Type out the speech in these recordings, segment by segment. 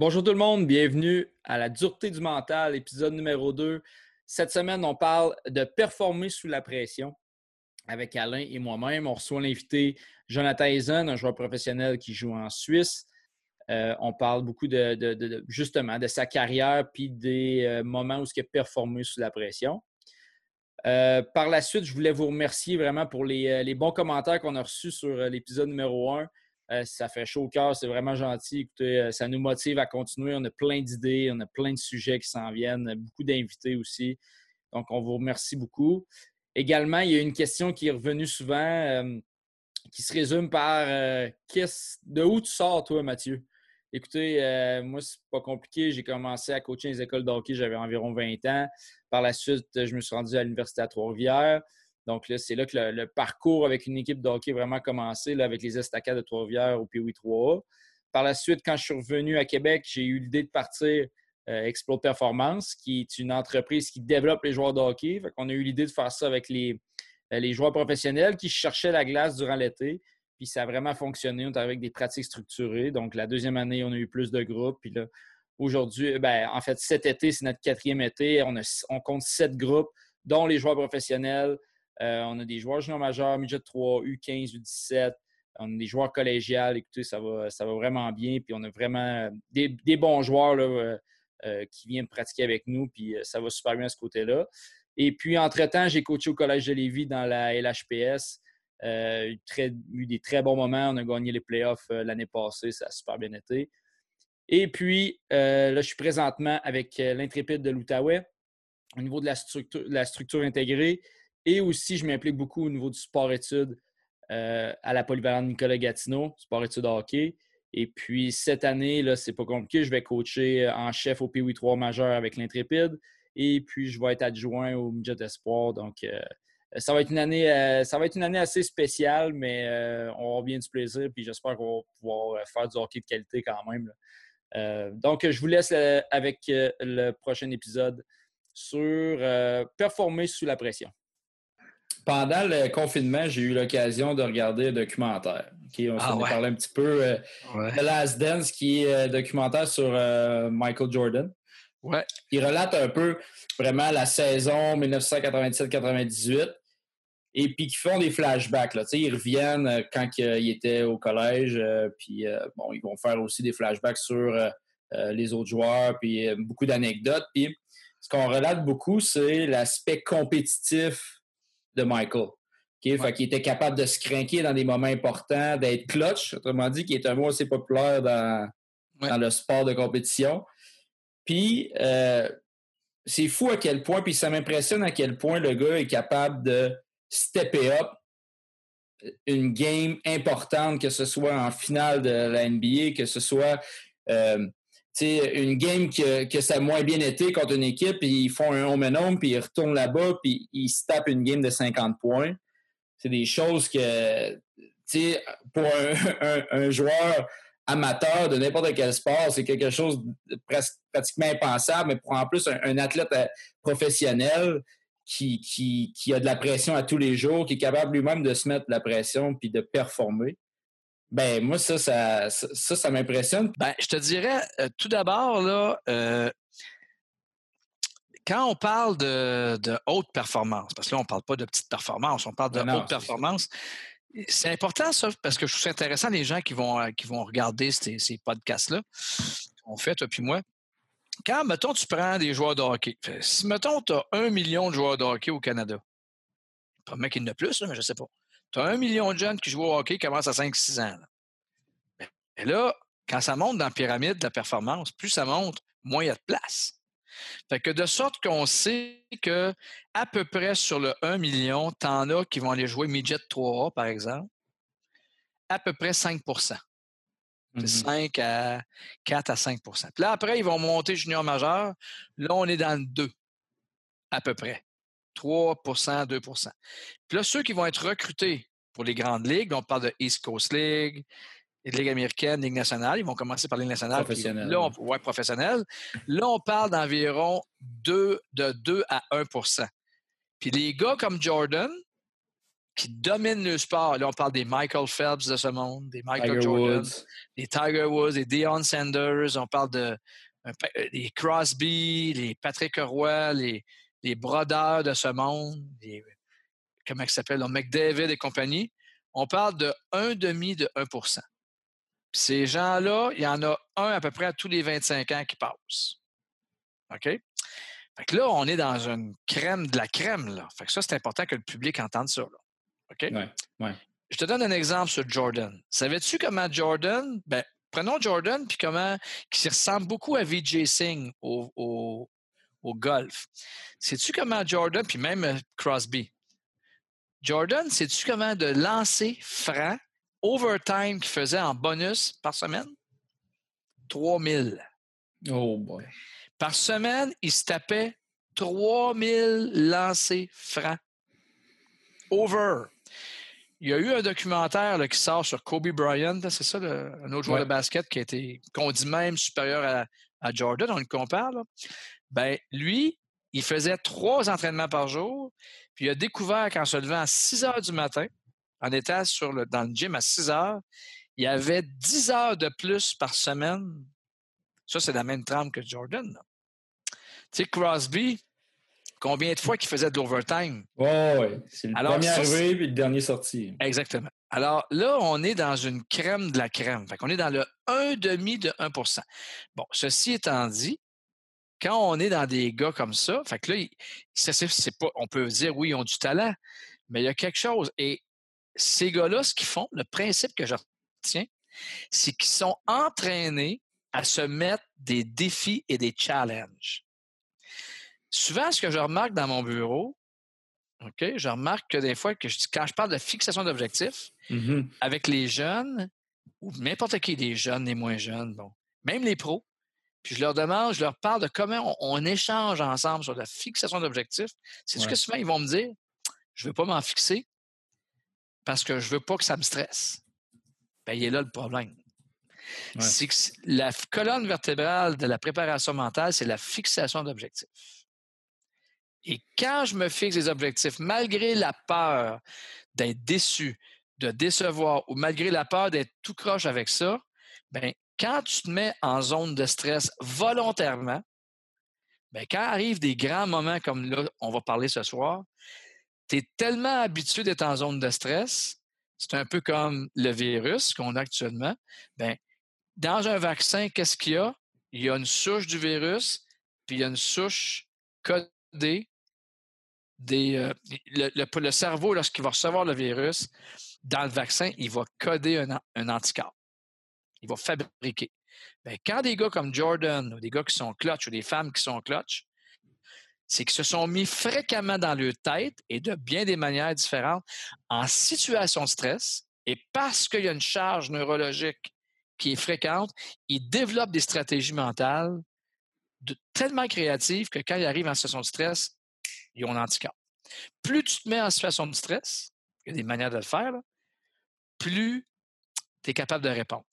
Bonjour tout le monde, bienvenue à la dureté du mental, épisode numéro 2. Cette semaine, on parle de performer sous la pression avec Alain et moi-même. On reçoit l'invité Jonathan Eisen, un joueur professionnel qui joue en Suisse. Euh, on parle beaucoup de, justement de sa carrière puis des euh, moments où il a performé sous la pression. Euh, par la suite, je voulais vous remercier vraiment pour les, les bons commentaires qu'on a reçus sur l'épisode numéro 1. Euh, ça fait chaud au cœur, c'est vraiment gentil. Écoutez, euh, ça nous motive à continuer. On a plein d'idées, on a plein de sujets qui s'en viennent, beaucoup d'invités aussi. Donc, on vous remercie beaucoup. Également, il y a une question qui est revenue souvent euh, qui se résume par de où tu sors, toi, Mathieu? Écoutez, moi, c'est pas compliqué. J'ai commencé à coacher les écoles de hockey, j'avais environ 20 ans. Par la suite, je me suis rendu à l'Université à Trois-Rivières. Donc là, c'est là que le, parcours avec une équipe de hockey vraiment commencé, là, avec les estacades de Trois-Rivières au POI 3A. Par la suite, quand je suis revenu à Québec, j'ai eu l'idée de partir euh, Explode Performance, qui est une entreprise qui développe les joueurs de hockey. On a eu l'idée de faire ça avec les, euh, les joueurs professionnels qui cherchaient la glace durant l'été. Puis ça a vraiment fonctionné. Avec des pratiques structurées. Donc la deuxième année, on a eu plus de groupes. Puis là, aujourd'hui, ben, en fait, cet été, c'est notre quatrième été. On compte sept groupes, dont les joueurs professionnels, euh, on a des joueurs juniors majeurs, midget 3, U15, U17. On a des joueurs collégiales. Écoutez, ça va, ça va vraiment bien. Puis on a vraiment des, bons joueurs euh, euh, qui viennent pratiquer avec nous. Puis ça va super bien à ce côté-là. Et puis, entre-temps, j'ai coaché au Collège de Lévis dans la LHPS. Euh, eu des très bons moments. On a gagné les playoffs l'année passée. Ça a super bien été. Et puis, là, je suis présentement avec l'Intrépide de l'Outaouais au niveau de la structure intégrée. Et aussi, je m'implique beaucoup au niveau du sport-études euh, à la polyvalente Nicolas Gatineau, sport-études hockey. Et puis, cette année, là, c'est pas compliqué. Je vais coacher euh, en chef au PWI 3 majeur avec l'Intrépide. Et puis, je vais être adjoint au Midget Espoir. Donc, euh, ça, va être une année, ça va être une année assez spéciale, mais on va bien du plaisir. Puis, j'espère qu'on va pouvoir faire du hockey de qualité quand même. donc, je vous laisse avec le prochain épisode sur performer sous la pression pendant le confinement, j'ai eu l'occasion de regarder un documentaire. on ah, s'en parlé un petit peu. Euh, The Last Dance, qui est un documentaire sur euh, Michael Jordan. Ouais. Il relate un peu vraiment la saison 1997-98 et puis qui font des flashbacks. Là. Ils reviennent euh, quand il était au collège, puis bon, ils vont faire aussi des flashbacks sur les autres joueurs, puis beaucoup d'anecdotes. Puis ce qu'on relate beaucoup, c'est l'aspect compétitif de Michael. Okay? Fait qu'il était capable de se craquer dans des moments importants, d'être clutch, autrement dit, qui est un mot assez populaire dans, dans le sport de compétition. Puis, euh, c'est fou à quel point, puis ça m'impressionne à quel point le gars est capable de stepper up une game importante, que ce soit en finale de la NBA, que ce soit euh, une game que, ça a moins bien été contre une équipe, ils font un home and home, puis ils retournent là-bas, puis ils se tapent une game de 50 points. C'est des choses que, pour un, joueur amateur de n'importe quel sport, c'est quelque chose de presque, pratiquement impensable, mais pour en plus un, athlète euh, professionnel qui, qui, qui, a de la pression à tous les jours, qui est capable lui-même de se mettre de la pression puis de performer, ben, moi, ça, ça, ça, m'impressionne. Ben, je te dirais, euh, tout d'abord, là, euh, quand on parle de, haute performance, parce que là, on ne parle pas de petite performance, on parle de haute performance, c'est important, ça, parce que je trouve ça intéressant, les gens qui vont, euh, qui vont regarder ces, podcasts-là, qu'on fait, toi puis moi. Quand, mettons, tu prends des joueurs de hockey, si, mettons, tu as un million de joueurs de hockey au Canada, pas qu'il y en a plus, mais je ne sais pas. Tu as un million de jeunes qui jouent au hockey qui commencent à 5-6 ans. Là. Et là, quand ça monte dans la pyramide de la performance, plus ça monte, moins il y a de place. Fait que de sorte qu'on sait que à peu près sur le 1 million, tu en as qui vont aller jouer midget 3A, par exemple, à peu près 5% 5 mm-hmm. à 4 à 5% Puis là, après, ils vont monter junior majeur. Là, on est dans le 2, à peu près. 3% 2% Puis là, ceux qui vont être recrutés pour les grandes ligues, on parle de East Coast League, Ligue américaine, Ligue nationale, ils vont commencer par Ligue nationale. Professionnel. Là, on, ouais, professionnel. Là, on parle d'environ 2, de 2 à 1% Puis les gars comme Jordan, qui dominent le sport. Là, on parle des Michael Phelps de ce monde, des Michael Jordan, des Tiger Woods, des Deion Sanders. On parle de des Crosby, les Patrick Roy, les, les brodeurs de ce monde, les, comment ils s'appellent, McDavid et compagnie. On parle de un demi de 1% Ces gens-là, il y en a un à peu près à tous les 25 ans qui passent. OK? Fait que là, on est dans une crème de la crème. Là. Fait que ça, c'est important que le public entende ça. OK? Ouais, Je te donne un exemple sur Jordan. Savais-tu comment Jordan, ben, prenons Jordan, puis comment, qui ressemble beaucoup à VJ Singh au, au, au golf. Sais-tu comment Jordan, puis même euh, Crosby, Jordan, sais-tu comment de lancer franc, overtime qu'il faisait en bonus par semaine? 3000. Oh boy. Par semaine, il se tapait 3000 lancers francs. Over. Il y a eu un documentaire qui sort sur Kobe Bryant, c'est ça, un autre joueur de basket qui a été, qu'on dit même supérieur à, Jordan, on le compare. Ben, lui, il faisait trois entraînements par jour, puis il a découvert qu'en se levant à 6 heures du matin, en étant sur le, dans le gym à 6 heures, il y avait 10 heures de plus par semaine. Ça, c'est la même trame que Jordan. Tu sais, Crosby, combien de fois qu'il faisait de l'overtime? Oui, ouais. c'est le premier arrivé puis le dernier sorti. Exactement. Alors là, on est dans une crème de la crème. Fait qu'on est dans le 1,5 de 1% Bon, ceci étant dit, quand on est dans des gars comme ça, fait que là, c'est pas, on peut dire oui, ils ont du talent, mais il y a quelque chose. Et ces gars-là, ce qu'ils font, le principe que je retiens, c'est qu'ils sont entraînés à se mettre des défis et des challenges. Souvent, ce que je remarque dans mon bureau, OK, je remarque que des fois, que quand je parle de fixation d'objectifs, mm-hmm. avec les jeunes, ou n'importe qui, les jeunes, les moins jeunes, bon, même les pros, puis je leur demande, je leur parle de comment on, échange ensemble sur la fixation d'objectifs. C'est ce que souvent ils vont me dire, je ne veux pas m'en fixer parce que je ne veux pas que ça me stresse. Bien, il est là le problème. C'est que la colonne vertébrale de la préparation mentale, c'est la fixation d'objectifs. Et quand je me fixe des objectifs, malgré la peur d'être déçu, de décevoir, ou malgré la peur d'être tout croche avec ça, ben quand tu te mets en zone de stress volontairement, bien, quand arrivent des grands moments comme là, on va parler ce soir, tu es tellement habitué d'être en zone de stress, c'est un peu comme le virus qu'on a actuellement. Bien, dans un vaccin, qu'est-ce qu'il y a? Il y a une souche du virus, puis il y a une souche codée des. Euh, le, le, cerveau, lorsqu'il va recevoir le virus, dans le vaccin, il va coder un, un anticorps il va fabriquer. Bien, quand des gars comme Jordan, ou des gars qui sont clutch, ou des femmes qui sont clutch, c'est qu'ils se sont mis fréquemment dans leur tête et de bien des manières différentes en situation de stress. Et parce qu'il y a une charge neurologique qui est fréquente, ils développent des stratégies mentales tellement créatives que quand ils arrivent en situation de stress, ils ont l'anticorps. Plus tu te mets en situation de stress, il y a des manières de le faire, plus tu es capable de répondre.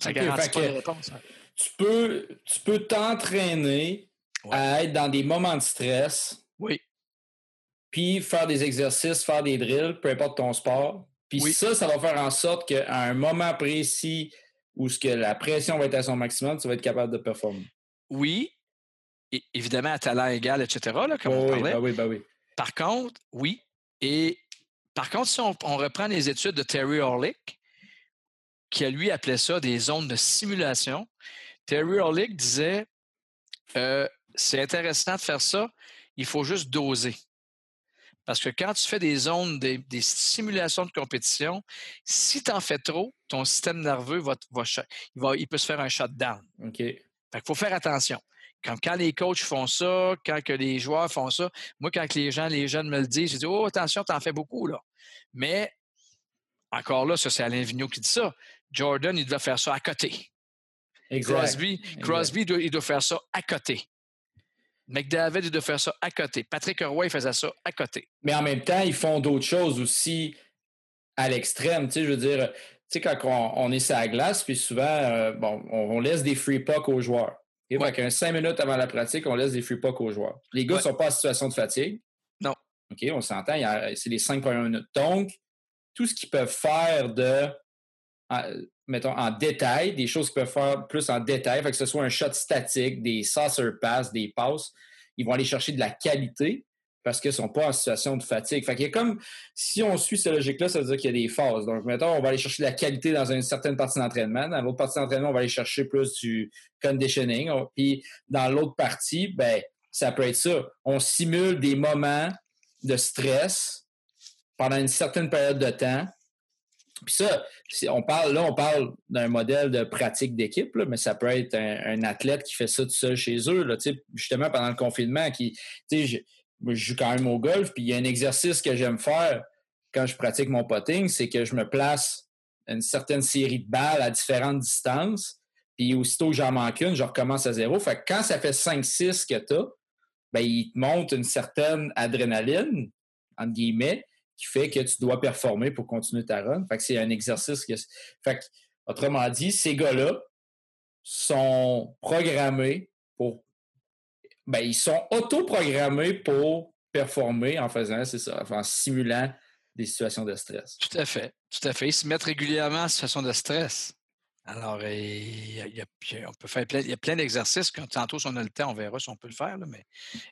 Ça garantit pas réponse. Hein. Tu peux, tu peux t'entraîner à être dans des moments de stress. Oui. Puis faire des exercices, faire des drills, peu importe ton sport. Puis ça, ça va faire en sorte qu'à un moment précis où ce que la pression va être à son maximum, tu vas être capable de performer. Oui. évidemment, à talent égal, etc., là, comme on parlait. Oui, ben oui, Par contre, oui. Et par contre, si on, on reprend les études de Terry Orlick, qui, lui, appelait ça des zones de simulation. Terry Orlick disait euh, c'est intéressant de faire ça, il faut juste doser. Parce que quand tu fais des zones, des, simulations de compétition, si tu en fais trop, ton système nerveux va, va, il, peut se faire un shutdown. OK. Fait qu'il faut faire attention. Quand, quand les coachs font ça, quand que les joueurs font ça, moi, quand les gens, les jeunes me le disent, je dis Oh, attention, tu en fais beaucoup, là. Mais encore là, ça, c'est Alain Vigneault qui dit ça. Jordan, il doit faire ça à côté. Crosby, Crosby il doit faire ça à côté. McDavid, il doit faire ça à côté. Patrick Roy, il faisait ça à côté. Mais en même temps, ils font d'autres choses aussi à l'extrême. Tu sais, je veux dire, tu sais, quand on, est sur la glace, puis souvent, euh, bon, on, laisse des free pucks aux joueurs. Et ouais. cinq minutes avant la pratique, on laisse des free pucks aux joueurs. Les gars ne sont pas en situation de fatigue. Non. OK, on s'entend, c'est les cinq premières minutes. Donc, tout ce qu'ils peuvent faire de, mettons, en détail, des choses qu'ils peuvent faire plus en détail, que ce soit un shot statique, des saucer pass, des passes, ils vont aller chercher de la qualité parce qu'ils ne sont pas en situation de fatigue. Fait qu'il y a comme, si on suit cette logique-là, ça veut dire qu'il y a des phases. Donc, mettons, on va aller chercher de la qualité dans une certaine partie d'entraînement. Dans l'autre partie d'entraînement, on va aller chercher plus du conditioning. Puis, dans l'autre partie, ben, ça peut être ça. On simule des moments de stress pendant une certaine période de temps. Puis ça, on parle, là, on parle d'un modèle de pratique d'équipe, mais ça peut être un, athlète qui fait ça tout seul chez eux, là, justement pendant le confinement, qui, moi, je joue quand même au golf, puis il y a un exercice que j'aime faire quand je pratique mon potting, c'est que je me place une certaine série de balles à différentes distances, puis aussitôt que j'en manque une, je recommence à zéro. Fait que quand ça fait 5-6 que tu as, ben, il te monte une certaine adrénaline, entre guillemets, qui fait que tu dois performer pour continuer ta run. Fait que c'est un exercice que. Fait que, autrement dit, ces gars-là sont programmés pour ben, ils sont autoprogrammés pour performer en faisant, c'est ça, en simulant des situations de stress. Tout à fait. Tout à fait. Ils se mettent régulièrement en situation de stress. Alors, il y a, on peut faire plein, plein d'exercices. Tantôt, si on a le temps, on verra si on peut le faire, mais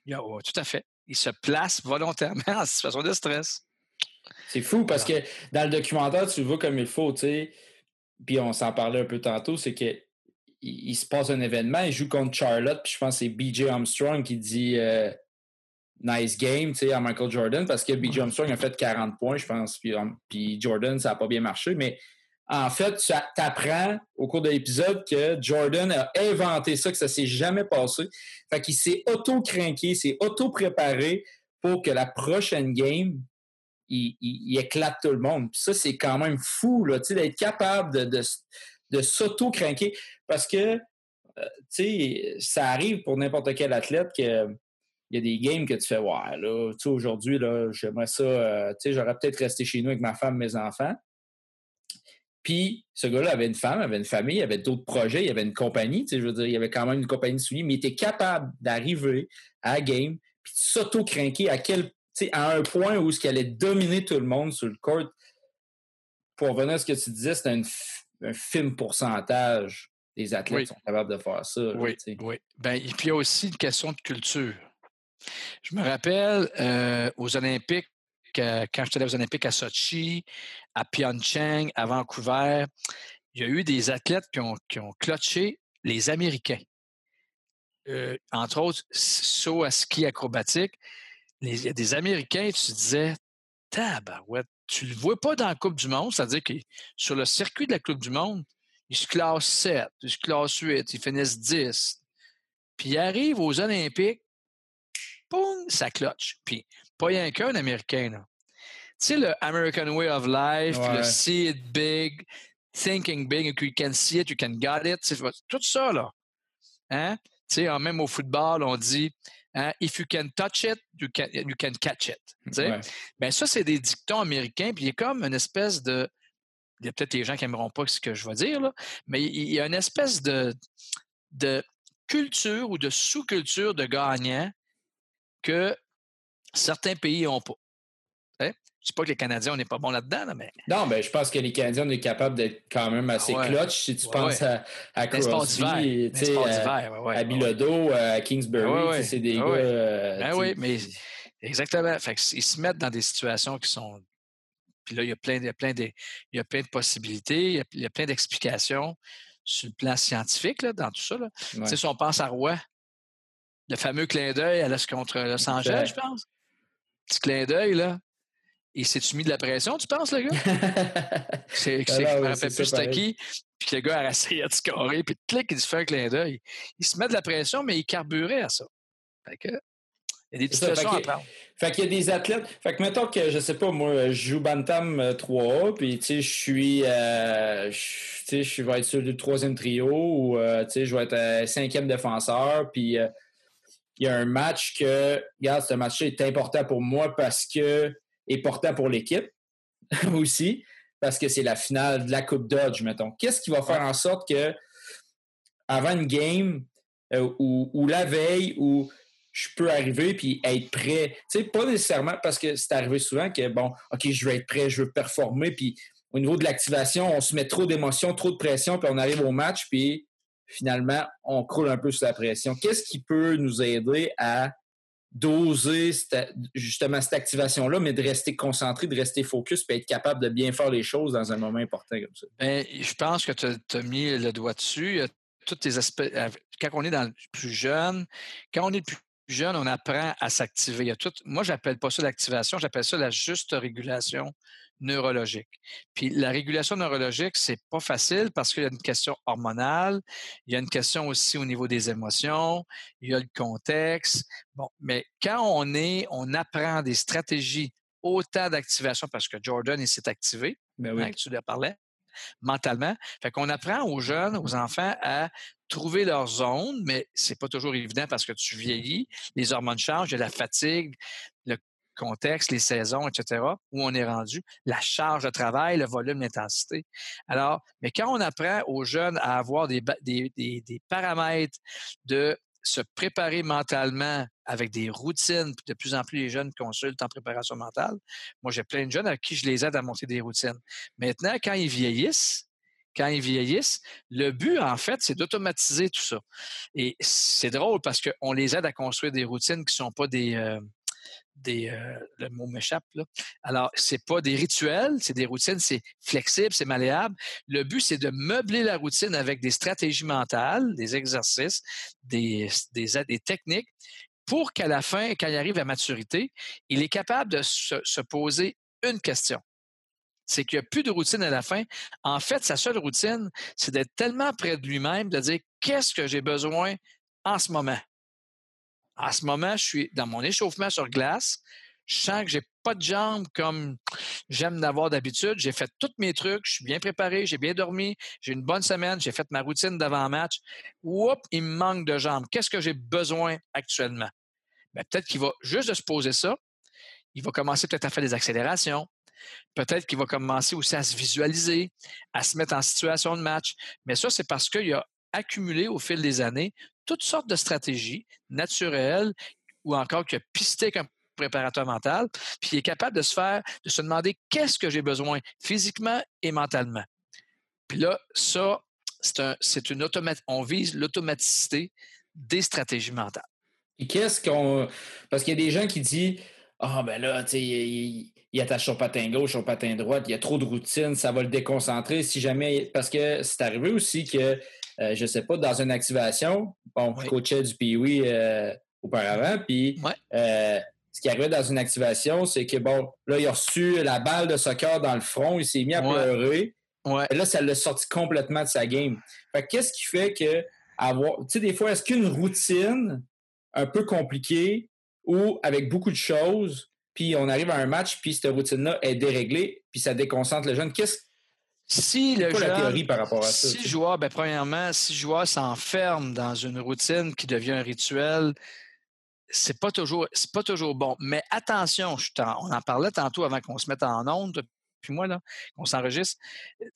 il y a, tout à fait. Ils se placent volontairement en situation de stress. C'est fou parce que dans le documentaire, tu le vois comme il faut, tu sais. Puis on s'en parlait un peu tantôt, c'est que il, se passe un événement, il joue contre Charlotte, puis je pense que c'est BJ Armstrong qui dit euh, nice game à Michael Jordan parce que BJ Armstrong a fait 40 points, je pense, puis, Jordan, ça n'a pas bien marché, mais en fait, tu apprends au cours de l'épisode que Jordan a inventé ça, que ça s'est jamais passé. Fait qu'il s'est auto-craqué, s'est auto-préparé pour que la prochaine game, il, éclate tout le monde. ça, c'est quand même fou, d'être capable de, de, s'auto-craquer. Parce que, euh, tu sais, ça arrive pour n'importe quel athlète que il y a des games que tu fais, ouais, là, tu sais, aujourd'hui, là, j'aimerais ça, euh, tu sais, j'aurais peut-être resté chez nous avec ma femme, mes enfants. Puis, ce gars-là avait une femme, avait une famille, avait d'autres projets, il avait une compagnie, tu sais, je veux dire, il avait quand même une compagnie de souliers, mais il était capable d'arriver à la game, puis de s'auto-craquer à quel, à un point où ce allait dominer tout le monde sur le court. Pour revenir à ce que tu disais, c'était un, un film pourcentage les athlètes sont capables de faire ça. oui, oui. Ben, et puis il y a aussi une question de culture. Je me rappelle euh, aux Olympiques, euh, quand j'étais aux Olympiques à Sochi, à Pyeongchang, à Vancouver, il y a eu des athlètes qui ont, qui ont clutché les Américains. Euh, entre autres, saut à ski acrobatique. Il y a des Américains, tu disais, tabarouette, tu le vois pas dans la Coupe du Monde, c'est-à-dire que sur le circuit de la Coupe du Monde, ils se classent 7, ils se classent 8, ils finissent 10. Puis ils arrivent aux Olympiques, boum, ça cloche. Puis pas rien qu'un Américain, là. Tu sais, le American Way of Life, le See It Big, Thinking Big, you can see it, you can get it, tout ça, là. Hein? Tu sais, même au football, on dit hein, If you can touch it, you can, you can catch it. Ouais. Ben, ça, c'est des dictons américains, puis il y a comme une espèce de il y a peut-être des gens qui n'aimeront pas ce que je vais dire, là, mais il y a une espèce de, de culture ou de sous-culture de gagnant que certains pays n'ont pas. Je ne dis pas que les Canadiens, on n'est pas bon là-dedans, mais. Non, mais je pense que les Canadiens, on est capable d'être quand même assez ah clutch si tu penses à, à Crosby, à, à Bilodeau, à Kingsbury. C'est des gars. Euh, ben oui, mais exactement. Fait ils se mettent dans des situations qui sont puis là, il y a plein de, plein de, il y a plein de possibilités, il y a, plein d'explications sur le plan scientifique là, dans tout ça. Là. Tu sais, si on pense à Roy, le fameux clin d'œil à l'Est contre Los Angeles, je pense. Petit clin d'œil, là. Il s'est-tu mis de la pression, tu penses, le gars? c'est, c'est, je me rappelle plus c'était qui. Puis le gars a essayé de scorer, puis clic, il se fait un clin d'œil. Il se met de la pression, mais il carburait à ça. Fait que, il y a des situations à prendre. Fait qu'il y a des athlètes. Fait que mettons que, je sais pas, moi, je joue Bantam 3A, euh, puis tu sais, je suis. Euh, tu sais, je vais être sur le troisième trio ou euh, tu sais, je vais être cinquième défenseur, puis il y a un match que. Regarde, ce match-là est important pour moi parce que. Est important pour l'équipe aussi, parce que c'est la finale de la Coupe Dodge, mettons. Qu'est-ce qui va faire en sorte que, avant une game, ou, ou la veille, ou je peux arriver puis être prêt? Tu sais, pas nécessairement parce que c'est arrivé souvent que, bon, OK, je veux être prêt, je veux performer, puis au niveau de l'activation, on se met trop d'émotions, trop de pression, puis on arrive au match, puis finalement, on croule un peu sous la pression. Qu'est-ce qui peut nous aider à doser justement cette activation-là, mais de rester concentré, de rester focus, puis être capable de bien faire les choses dans un moment important comme ça? Bien, je pense que tu as, mis le doigt dessus. Tous tes aspects. Quand on est dans le plus jeune, quand on est plus jeune, on apprend à s'activer. Moi, j'appelle pas ça l'activation, j'appelle ça la juste régulation neurologique. Puis la régulation neurologique, c'est pas facile parce qu'il y a une question hormonale, il y a une question aussi au niveau des émotions, il y a le contexte. Bon, mais quand on est, on apprend des stratégies autant d'activation parce que Jordan, il s'est activé, ben oui. Hein, tu lui parlais, mentalement. Fait qu'on apprend aux jeunes, aux enfants à trouver leur zone, mais c'est pas toujours évident parce que tu vieillis, les hormones changent, il y a la fatigue, le contexte, les saisons, etc., où on est rendu, la charge de travail, le volume, l'intensité. Alors, mais quand on apprend aux jeunes à avoir des, paramètres de se préparer mentalement avec des routines, de plus en plus les jeunes consultent en préparation mentale. Moi, j'ai plein de jeunes à qui je les aide à monter des routines. Maintenant, quand ils vieillissent, quand ils vieillissent, le but, en fait, c'est d'automatiser tout ça. Et c'est drôle parce qu'on les aide à construire des routines qui ne sont pas des, euh, euh, le mot m'échappe là. Alors, c'est pas des rituels, c'est des routines, c'est flexible, c'est malléable. Le but, c'est de meubler la routine avec des stratégies mentales, des exercices, des, techniques pour qu'à la fin, quand il arrive à maturité, il est capable de se poser une question. C'est qu'il n'y a plus de routine à la fin. En fait, sa seule routine, c'est d'être tellement près de lui-même, de dire qu'est-ce que j'ai besoin en ce moment? À ce moment, je suis dans mon échauffement sur glace. Je sens que j'ai pas de jambes comme j'aime d'avoir d'habitude. J'ai fait tous mes trucs. Je suis bien préparé. J'ai bien dormi. J'ai une bonne semaine. J'ai fait ma routine d'avant-match. Oups, il me manque de jambes. Qu'est-ce que j'ai besoin actuellement? Ben, peut-être qu'il va juste se poser ça. Il va commencer peut-être à faire des accélérations. Peut-être qu'il va commencer aussi à se visualiser, à se mettre en situation de match. Mais ça, c'est parce qu'il a accumulé au fil des années toutes sortes de stratégies naturelles ou encore qui a pisté comme préparateur mental, puis il est capable de se faire, de se demander qu'est-ce que j'ai besoin physiquement et mentalement. Puis là, ça, c'est un, une. On vise l'automaticité des stratégies mentales. Et qu'est-ce qu'on. Parce qu'il y a des gens qui disent Ah, ben là, tu sais, il, il, attache son patin gauche, son patin droite, il y a trop de routine, ça va le déconcentrer si jamais. Parce que c'est arrivé aussi que euh, je ne sais pas, dans une activation, bon, je coachais du Pee-Wee euh, auparavant, puis euh, ce qui arrivait dans une activation, c'est que, bon, là, il a reçu la balle de soccer dans le front, il s'est mis à pleurer. Et là, ça l'a sorti complètement de sa game. Fait qu'est-ce qui fait que avoir. Tu sais, des fois, est-ce qu'une routine un peu compliquée ou avec beaucoup de choses, puis on arrive à un match, puis cette routine-là est déréglée, puis ça déconcentre le jeune. Qu'est-ce si le jeune, par rapport à ça? Si joueur, ben, premièrement, si le joueur s'enferme dans une routine qui devient un rituel, c'est pas toujours, c'est pas toujours bon. Mais attention, on en parlait tantôt avant qu'on se mette en onde, puis moi, là, qu'on s'enregistre.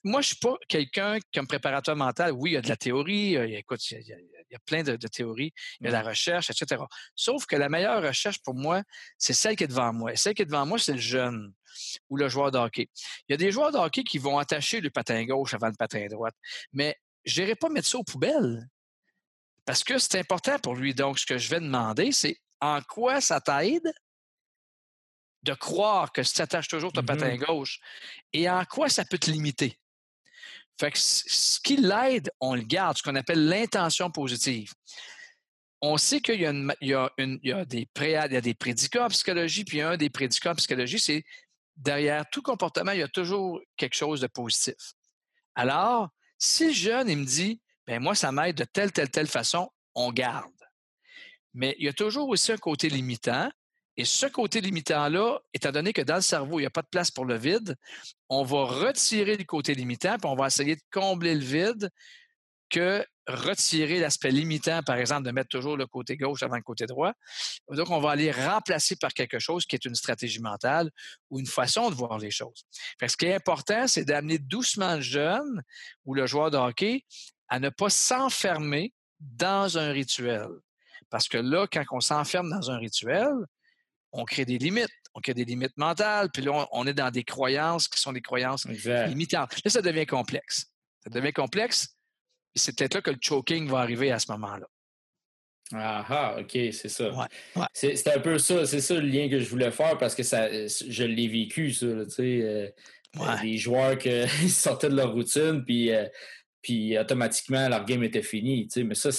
Moi, je suis pas quelqu'un comme préparateur mental. Oui, il y a de la théorie, il y a, écoute, il y a, plein de, théories, il y a de la recherche, etc. Sauf que la meilleure recherche pour moi, c'est celle qui est devant moi. Et celle qui est devant moi, c'est le jeune ou le joueur de hockey. Il y a des joueurs de hockey qui vont attacher le patin gauche avant le patin droite, mais je n'irai pas mettre ça aux poubelles parce que c'est important pour lui. Donc, ce que je vais demander, c'est en quoi ça t'aide de croire que tu attaches toujours ton patin mm-hmm. gauche et en quoi ça peut te limiter? Fait que ce qui l'aide, on le garde, ce qu'on appelle l'intention positive. On sait qu'il y, a, des pré, il y a des prédicats en psychologie, puis un des prédicats en psychologie, c'est derrière tout comportement, il y a toujours quelque chose de positif. Alors, si le jeune, il me dit, ben moi, ça m'aide de telle, telle, telle façon, on garde. Mais il y a toujours aussi un côté limitant. Et ce côté limitant-là, étant donné que dans le cerveau, il n'y a pas de place pour le vide, on va retirer le côté limitant, puis on va essayer de combler le vide que retirer l'aspect limitant, par exemple, de mettre toujours le côté gauche avant le côté droit. Donc, on va aller remplacer par quelque chose qui est une stratégie mentale ou une façon de voir les choses. ce qui est important, c'est d'amener doucement le jeune ou le joueur de hockey à ne pas s'enfermer dans un rituel. Parce que là, quand on s'enferme dans un rituel, on crée des limites. On crée des limites mentales, puis là, on, est dans des croyances qui sont des croyances limitantes. Là, ça devient complexe. Ça devient complexe, c'est peut-être là que le choking va arriver à ce moment-là. Ah, ah, OK, c'est ça. C'est un peu ça, c'est ça le lien que je voulais faire parce que ça, je l'ai vécu, ça, tu sais. Euh, des joueurs qui sortaient de leur routine, puis, euh, puis automatiquement, leur game était fini, tu sais. Mais ça,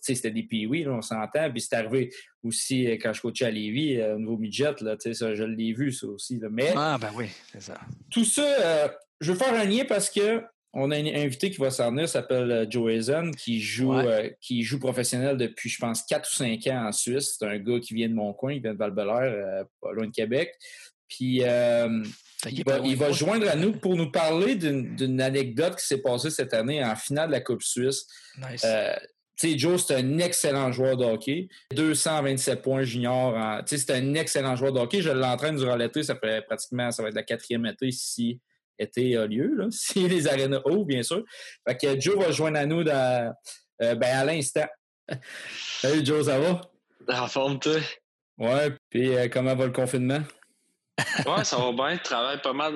c'était des pee on s'entend. Puis c'est arrivé aussi euh, quand je coachais à Lévis, au niveau midget, là, ça, je l'ai vu, ça aussi. Mais, ah, ben oui, c'est ça. Tout ça, je veux faire un lien parce que on a un invité qui va s'en venir, s'appelle euh, Joe Hazen, qui joue, euh, qui joue professionnel depuis, je pense, 4 ou 5 ans en Suisse. C'est un gars qui vient de mon coin, il vient de val euh, pas loin de Québec. Puis il va, joindre à nous pour nous parler d'une anecdote qui s'est passée cette année en finale de la Coupe Suisse. Nice. Joe, c'est un excellent joueur de hockey. 227 points junior. C'est un excellent joueur de hockey. Je l'entraîne durant l'été. Ça fait pratiquement, ça va être la quatrième été ici été a lieu, là, si les arénas ouvrent, bien sûr. Fait que Joe va joindre à nous dans, euh, ben, à l'instant. Salut Joe, ça va? En forme, toi? Ouais, puis euh, comment va le confinement? ouais, ça va bien. Je travaille pas mal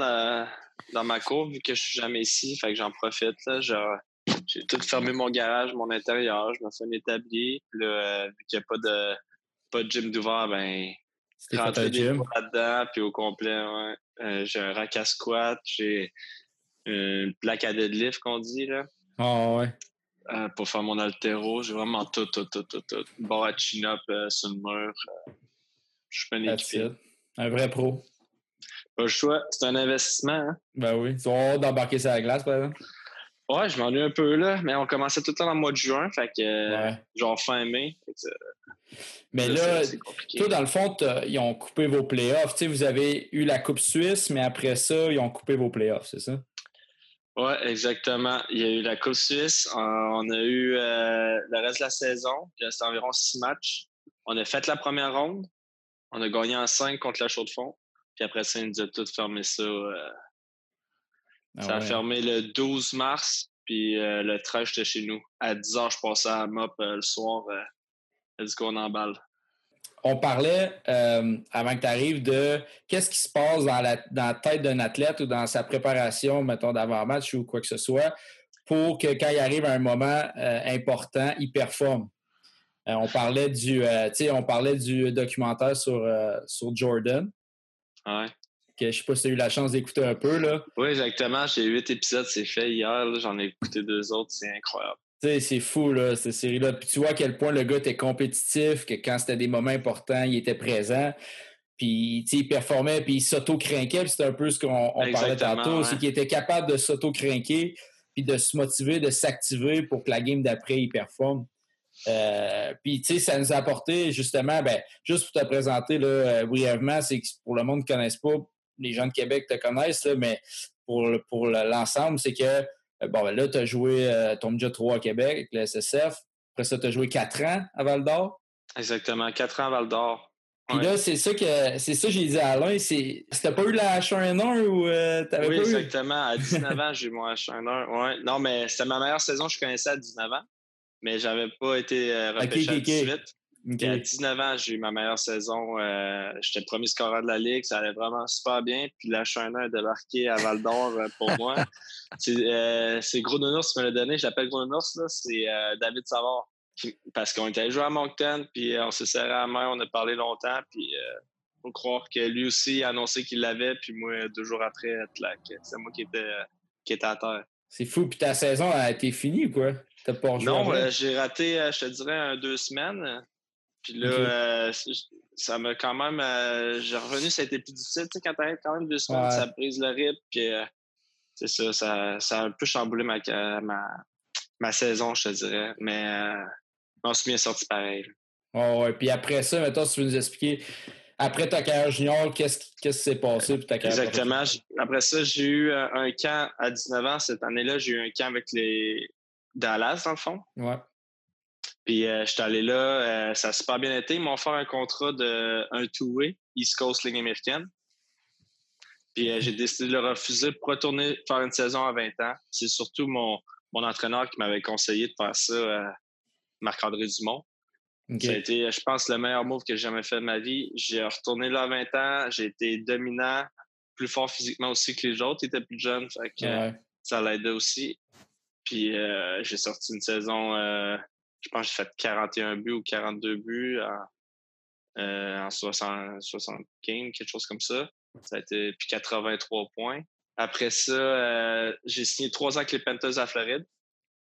dans, ma cour vu que je suis jamais ici, fait que j'en profite. J'ai tout fermé mon garage, mon intérieur, je me suis établi. Puis là, euh, vu qu'il n'y a pas de, pas de gym d'ouvert, ben, rentrer des là-dedans, puis au complet, ouais. Euh, j'ai un rack à squat, j'ai une plaque à deadlift qu'on dit, là. Ah ouais. Euh, pour faire mon altéro, j'ai vraiment tout, tout, tout, tout, tout. Bon à chin-up sur le mur. je suis pas un équipier. Un vrai pro. Pas le choix, c'est un investissement. Hein? Ben oui. Ils ont hâte d'embarquer sur la glace, par exemple? Ouais, je m'ennuie un peu là, mais on commençait tout le temps dans le mois de juin, fait que genre fin mai. mais là, toi, dans le fond, ils ont coupé vos playoffs. Tu sais, vous avez eu la Coupe Suisse, mais après ça, ils ont coupé vos playoffs, c'est ça? Oui, exactement. Il y a eu la Coupe Suisse. On a eu euh, le reste de la saison. C'était environ six matchs. On a fait la première ronde. On a gagné en cinq contre la Chaux de Fond. Puis après ça, ils nous ont tout fermé ça. Euh, ah ça a fermé le 12 mars, puis euh, le 13, j'étais chez nous. À 10 h, je passais à MOP euh, le soir. Euh, dit qu'on emballe. On parlait, avant que tu arrives, de qu'est-ce qui se passe dans la, dans la tête d'un athlète ou dans sa préparation, mettons, d'avant-match ou quoi que ce soit, pour que quand il arrive à un moment important, il performe. on parlait du, on parlait du documentaire sur, sur Jordan. Ouais je ne sais pas si tu as eu la chance d'écouter un peu. Là. Oui, exactement. J'ai huit épisodes, c'est fait hier. J'en ai écouté deux autres, c'est incroyable. c'est fou, là, cette série-là. Puis tu vois à quel point le gars était compétitif, que quand c'était des moments importants, il était présent. Puis, il performait, puis il s'auto-crinquait. C'est un peu ce qu'on parlait tantôt. C'est qu'il était capable de s'auto-crinquer, puis de se motiver, de s'activer pour que la game d'après, il performe. Euh, puis, tu sais, ça nous a apporté justement, ben, juste pour te présenter là, euh, brièvement, c'est que pour le monde qui ne connaisse pas, les gens de Québec te connaissent, mais pour, pour l'ensemble, c'est que euh, bon, ben là, tu as joué euh, ton déjà 3 à Québec avec le SSF. Après ça, tu as joué 4 ans à Val d'Or. Exactement, 4 ans à Val d'Or. Puis là, c'est ça que c'est ça que j'ai dit à Alain. C'est t'as pas eu la H1N1 ou euh, t'avais oui, pas exactement. À 19 ans, j'ai eu mon H1N1. Ouais. Non, mais c'était ma meilleure saison je connaissais à 19 ans. Mais j'avais pas été repêché à 18. À 19 ans, j'ai eu ma meilleure saison. Euh, j'étais le premier scoreur de la Ligue. Ça allait vraiment super bien. Puis la China a débarqué à Val d'Or euh, pour moi. Euh, c'est Gros Nounours qui me l'a donné. Je l'appelle Gros Nounours. C'est David Savard. Parce qu'on était joué à Moncton, puis on s'est serré à la main. On a parlé longtemps. Puis il faut croire que lui aussi a annoncé qu'il l'avait. Puis moi, deux jours après, c'est moi qui étais, qui était à terre. C'est fou. Puis ta saison a été finie ou quoi? non, j'ai raté, je te dirais, deux semaines. Puis là, euh, ça m'a quand même. Euh, j'ai revenu, ça a été plus difficile. Tu sais, quand t'arrives quand même deux semaines, ça brise le rythme. Puis euh, c'est ça, ça, ça, a un peu chamboulé ma, ma, ma saison, je te dirais. Mais on s'est bien sorti pareil. Oh, ouais. Puis après ça, maintenant, si tu veux nous expliquer, après ta carrière junior, qu'est-ce qui s'est passé pour ta carrière Exactement. Après ça, j'ai eu un camp à 19 ans. Cette année-là, j'ai eu un camp avec les Dallas, dans le fond. Ouais. Puis euh, je suis allé là, euh, ça a super bien été. Ils m'ont offert un contrat de un two-way, East Coast Ligue américaine. Puis euh, j'ai décidé de le refuser pour retourner faire une saison à 20 ans. C'est surtout mon, mon entraîneur qui m'avait conseillé de faire ça, Marc-André Dumont. Ça a été, je pense, le meilleur move que j'ai jamais fait de ma vie. J'ai retourné là à 20 ans, j'ai été dominant, plus fort physiquement aussi que les autres, étaient plus jeunes, fait que ça l'aidait aussi. Puis euh, j'ai sorti une saison, euh, je pense que j'ai fait 41 buts ou 42 buts en, en 60, 60 games, quelque chose comme ça. Ça a été puis 83 points. Après ça, euh, j'ai signé trois ans avec les Panthers à Floride.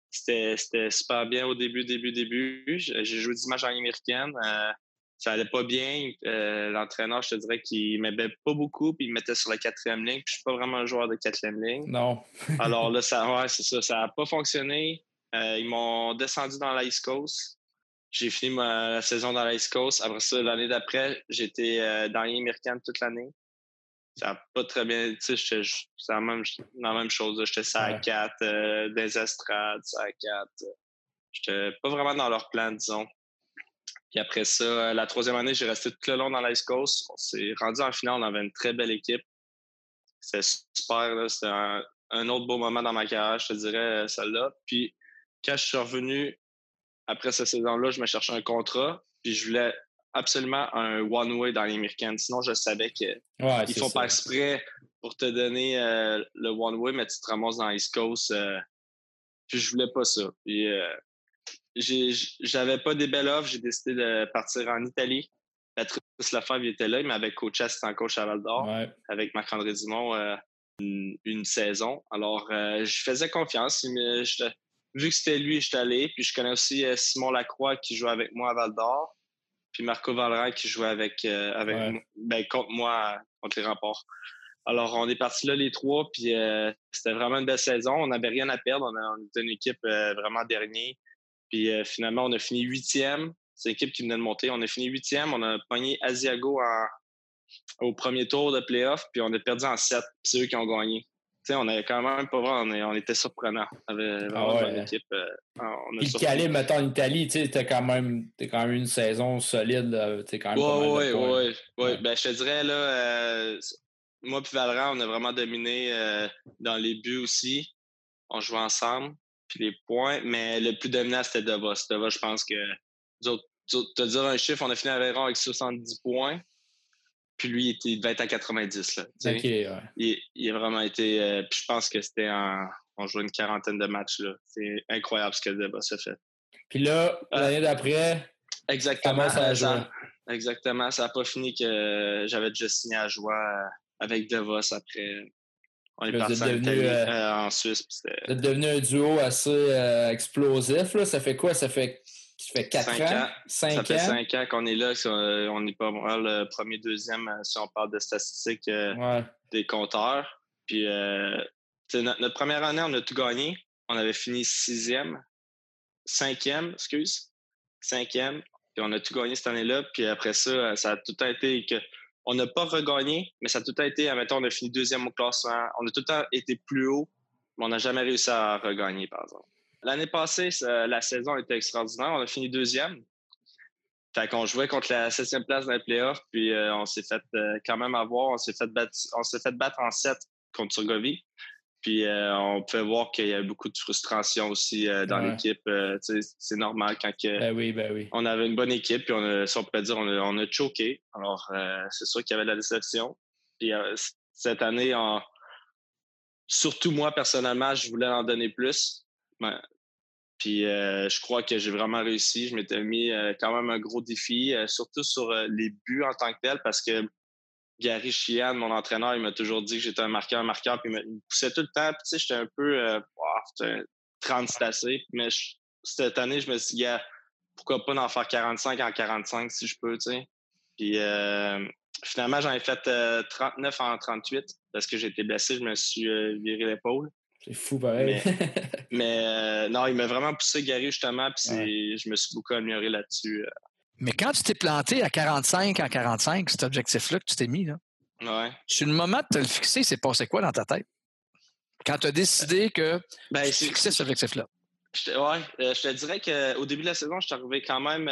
C'était super bien au début, début, début. J'ai joué dimanche en américaine. Euh, ça allait pas bien. Euh, l'entraîneur, je te dirais qu'il m'aimait pas beaucoup, puis il me mettait sur la quatrième ligne. Puis je suis pas vraiment un joueur de quatrième ligne. Non. Alors là, ça, ouais, c'est ça. Ça n'a pas fonctionné. Ils m'ont descendu dans l'East Coast. J'ai fini ma saison dans l'East Coast. Après ça, l'année d'après, j'étais dans l'américaine toute l'année ça n'a pas très bien. Tu sais, c'est la même, la même chose. J'étais ça à 4, euh, des estrades, ça à 4. J'étais pas vraiment dans leur plan, disons. Puis après ça, euh, la troisième année, j'ai resté tout le long dans l'Ice Coast. On s'est rendu en finale, on avait une très belle équipe. C'était super, c'était un, autre beau moment dans ma carrière, je te dirais, celle-là. Puis quand je suis revenu après cette saison-là, je me cherchais un contrat. Puis je voulais absolument un one-way dans les Sinon, je savais qu'ils ne font pas exprès pour te donner euh, le one-way, mais tu te ramasses dans l'East Coast. Euh, puis je voulais pas ça. Puis euh, j'avais pas des belles offres. J'ai décidé de partir en Italie. Patrice Lefebvre était là. Il m'avait coaché assistant coach à Val d'Or avec Marc-André Dumont une, saison. Alors, je faisais confiance. Vu que c'était lui, j'étais allé. Puis je connais aussi Simon Lacroix qui joue avec moi à Val d'Or puis Marco Valera qui jouait avec, euh, avec ben, contre moi, contre les remports. Alors, on est partis là les trois, puis euh, c'était vraiment une belle saison. On n'avait rien à perdre. On, était une équipe euh, vraiment dernier. Puis finalement, on a fini huitième. C'est une équipe qui venait de monter. On a fini huitième. On a pogné Asiago au premier tour de playoff, puis on a perdu en sept. c'est eux qui ont gagné on avait quand même pas vrai, on, était surprenant. On avait vraiment ah une équipe. Euh, le calibre, mettons, en Italie, tu quand même, quand même une saison solide. quand même oui, oui, oui. Ben, je te dirais, là, euh, moi et Valran, on a vraiment dominé euh, dans les buts aussi. On jouait ensemble, puis les points. Mais le plus dominant, c'était Devos. Devos, je pense que. Tu dire un chiffre, on a fini avec 70 points. Puis lui, il devait être à 90. Là, il, a vraiment été. Euh, puis je pense que c'était en. On jouait une quarantaine de matchs. là. C'est incroyable ce que le débat s'est fait. Puis là, euh, l'année d'après, exactement, ça, ça exactement. Ça n'a pas fini que j'avais déjà signé à jouer avec Devos après. On est parti euh, en, Suisse. Vous êtes devenu un duo assez explosif. Là. Ça fait quoi? Ça fait ça fait 4 ans. 5 ça fait 5 ans qu'on est là. On n'est pas le premier, deuxième euh, si on parle de statistiques euh, des compteurs. Puis, euh, notre, première année, on a tout gagné. On avait fini sixième, cinquième, excuse, cinquième. Puis on a tout gagné cette année-là. Puis après ça, ça a tout été que on n'a pas regagné, mais ça a tout été, admettons, on a fini deuxième au classement. On a tout le temps été plus haut, mais on n'a jamais réussi à regagner, par exemple. L'année passée, la saison était extraordinaire. On a fini deuxième. Fait qu'on jouait contre la septième place dans les playoffs, puis euh, on s'est fait euh, quand même avoir. On s'est fait battre, on s'est fait battre en sept contre Turgovie. Puis euh, on peut voir qu'il y a beaucoup de frustration aussi dans l'équipe. c'est normal quand ben oui, ben oui. on avait une bonne équipe, puis on a, si on peut dire, on a, choqué. Alors c'est sûr qu'il y avait de la déception. Puis cette année, surtout moi personnellement, je voulais en donner plus. Puis euh, je crois que j'ai vraiment réussi. Je m'étais mis euh, quand même un gros défi, euh, surtout sur les buts en tant que tel, parce que Gary Chian, mon entraîneur, il m'a toujours dit que j'étais un marqueur, un marqueur, puis il me poussait tout le temps. Puis tu sais, j'étais un peu wow, 30 assez. Mais cette année, je me suis dit, pourquoi pas en faire 45 en 45 si je peux, tu sais. Puis finalement, j'en ai fait 39 en 38 parce que j'ai été blessé, je me suis viré l'épaule. C'est fou pareil. Mais, euh, non, il m'a vraiment poussé Gary justement, puis je me suis beaucoup amélioré là-dessus. Euh. Mais quand tu t'es planté à 45 en 45, cet objectif-là que tu t'es mis, là, ouais. sur le moment de te le fixer, c'est passé quoi dans ta tête? Quand tu as décidé que ben, tu fixais cet objectif-là? Oui, euh, je te dirais qu'au début de la saison, je suis arrivé quand même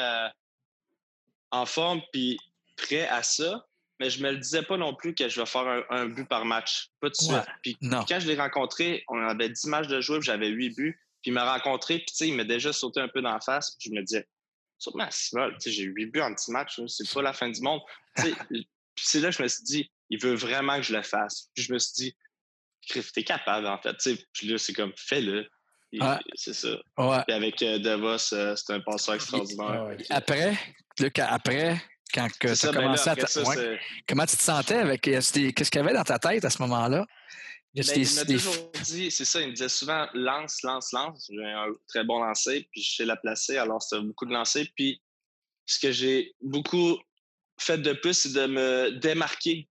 en forme puis prêt à ça mais je me le disais pas non plus que je vais faire un, but par match. Pas de suite. Puis quand je l'ai rencontré, on avait 10 matchs de jouer, j'avais 8 buts. Puis il m'a rencontré, puis il m'a déjà sauté un peu dans la face. Puis je me disais, sur Maximal, j'ai 8 buts en petit match, c'est pas la fin du monde. c'est là que je me suis dit, il veut vraiment que je le fasse. Puis je me suis dit, t'es capable, en fait. Puis là, c'est comme, fais-le. C'est ça. Puis avec euh, Devos, euh, c'est un passeur extraordinaire. après, après, quand tu as ben commencé à. comment tu te sentais avec. Qu'est-ce qu'il y avait dans ta tête à ce moment-là? Ben, il m'a toujours dit, c'est ça, il me disait souvent lance, lance, lance. J'ai un très bon lancer, puis je sais la placer, alors c'était beaucoup de lancer. Puis ce que j'ai beaucoup fait de plus, c'est de me démarquer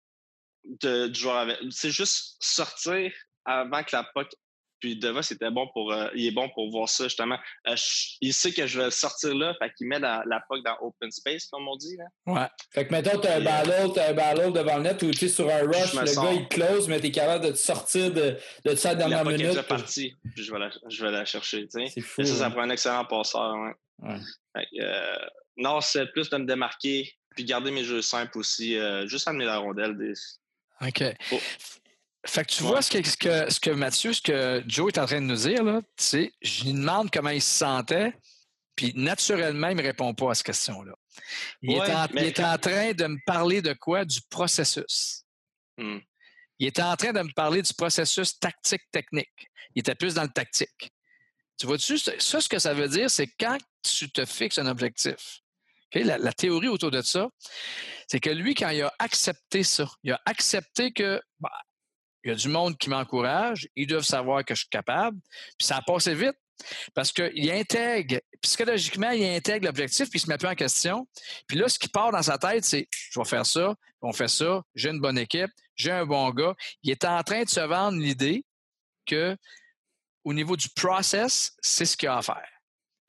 de, du joueur avec. C'est juste sortir avant que la puck puis Devos c'était bon pour, euh, il est bon pour voir ça justement. Euh, il sait que je vais sortir là, fait qu'il met la, la puck dans open space comme on dit là. Ouais. Fait que mettons t'as un ballon, t'as un ballon devant le net ou tu es sur un rush, le gars il close, mais t'es capable de te sortir de, de ça dans la minute. est parti, puis je vais la, je vais la chercher. C'est fou. ça, ça hein. prend un excellent passeur. Ouais. ouais. Fait que, euh, non, c'est plus de me démarquer, puis garder mes jeux simples aussi, juste amener la rondelle. Des... OK. Oh. Fait que tu vois ce que, ce, que, ce que Mathieu, ce que Joe est en train de nous dire, là, je lui demande comment il se sentait, puis naturellement, il ne me répond pas à cette question-là. Il, est en, il, est en, train de me parler de quoi? Du processus. Hmm. Il était en train de me parler du processus tactique-technique. Il était plus dans le tactique. Tu vois-tu, ça, ce que ça veut dire, c'est quand tu te fixes un objectif. La, la, théorie autour de ça, c'est que lui, quand il a accepté ça, il a accepté que bah, il y a du monde qui m'encourage, ils doivent savoir que je suis capable, puis ça a passé vite. Parce qu'il intègre, psychologiquement, il intègre l'objectif, puis il se met plus en question. Puis là, ce qui part dans sa tête, c'est je vais faire ça, on fait ça, j'ai une bonne équipe, j'ai un bon gars. Il est en train de se vendre l'idée que au niveau du process, c'est ce qu'il a à faire.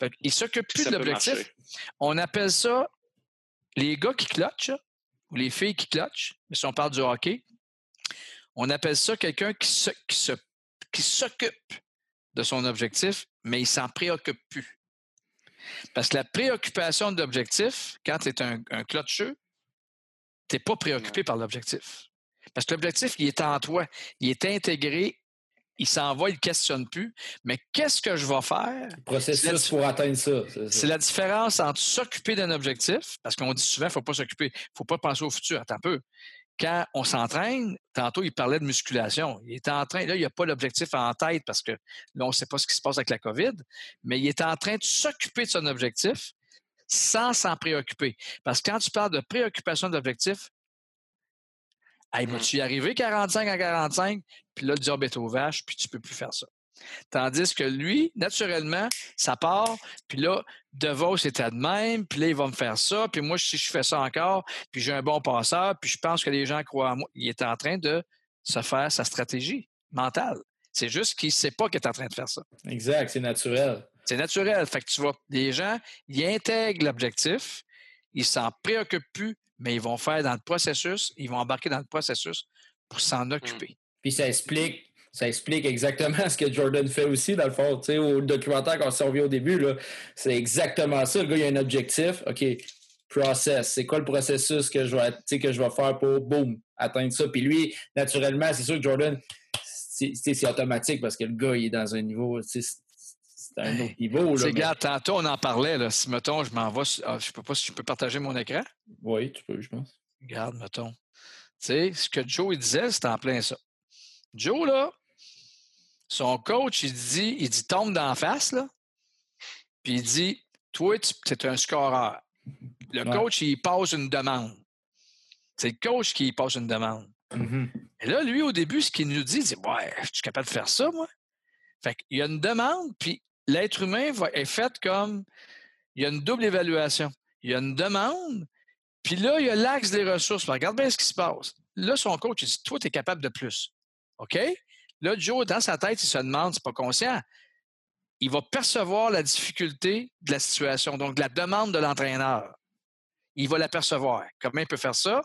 Fait il s'occupe plus de l'objectif. On appelle ça les gars qui clutchent ou les filles qui clutchent, mais si on parle du hockey, on appelle ça quelqu'un qui, s'occupe de son objectif, mais il s'en préoccupe plus. Parce que la préoccupation de l'objectif, quand tu es un, un clotcheux, tu n'es pas préoccupé par l'objectif. Parce que l'objectif, il est en toi. Il est intégré. Il s'en va, il ne questionne plus. Mais qu'est-ce que je vais faire? Le processus pour atteindre ça. C'est la différence entre s'occuper d'un objectif, parce qu'on dit souvent, il ne faut pas s'occuper, il ne faut pas penser au futur. Attends un peu quand on s'entraîne, tantôt, il parlait de musculation. Il est en train, là, il n'y a pas l'objectif en tête parce que là, on ne sait pas ce qui se passe avec la COVID, mais il est en train de s'occuper de son objectif sans s'en préoccuper. Parce que quand tu parles de préoccupation d'objectif, hey, mmh. tu y arrivé 45 à 45, puis là, le job est au vache, puis tu ne peux plus faire ça. Tandis que lui, naturellement, ça part, puis là, DeVos était de même, puis là, il va me faire ça, puis moi, si je fais ça encore, puis j'ai un bon passeur, puis je pense que les gens croient en moi, il est en train de se faire sa stratégie mentale. C'est juste qu'il ne sait pas qu'il est en train de faire ça. Exact, c'est naturel. C'est naturel. Fait que tu vois, les gens, ils intègrent l'objectif, ils s'en préoccupent plus, mais ils vont faire dans le processus, ils vont embarquer dans le processus pour s'en mmh. occuper. Puis ça explique ça explique exactement ce que Jordan fait aussi, dans le fond. Tu sais, au documentaire qu'on s'en revient au début, c'est exactement ça. Le gars, il a un objectif. OK, process. C'est quoi le processus que je vais, que je vais faire pour, boum, atteindre ça? Puis lui, naturellement, c'est sûr que Jordan, c'est automatique parce que le gars, il est dans un niveau, c'est un autre niveau. Là, mais... tantôt, on en parlait. Là. Si, mettons, je m'en vais, ah, je ne sais pas si je peux partager mon écran? Oui, tu peux, je pense. Regarde, mettons. Tu sais, ce que Joe il disait, c'était en plein ça. Joe, là, son coach, il dit, il dit tombe d'en face, là. Puis il dit Toi, tu es un scoreur. Le coach, il passe une demande. C'est le coach qui passe une demande. Mm-hmm. Et là, lui, au début, ce qu'il nous dit, c'est Ouais, je suis capable de faire ça, moi. Fait qu'il y a une demande, puis l'être humain va, est fait comme il y a une double évaluation. Il y a une demande, puis là, il y a l'axe des ressources. regarde bien ce qui se passe. Là, son coach, il dit Toi, tu es capable de plus. OK? Là, Joe, dans sa tête, il se demande, c'est pas conscient, il va percevoir la difficulté de la situation, donc de la demande de l'entraîneur. Il va l'apercevoir. Comment il peut faire ça?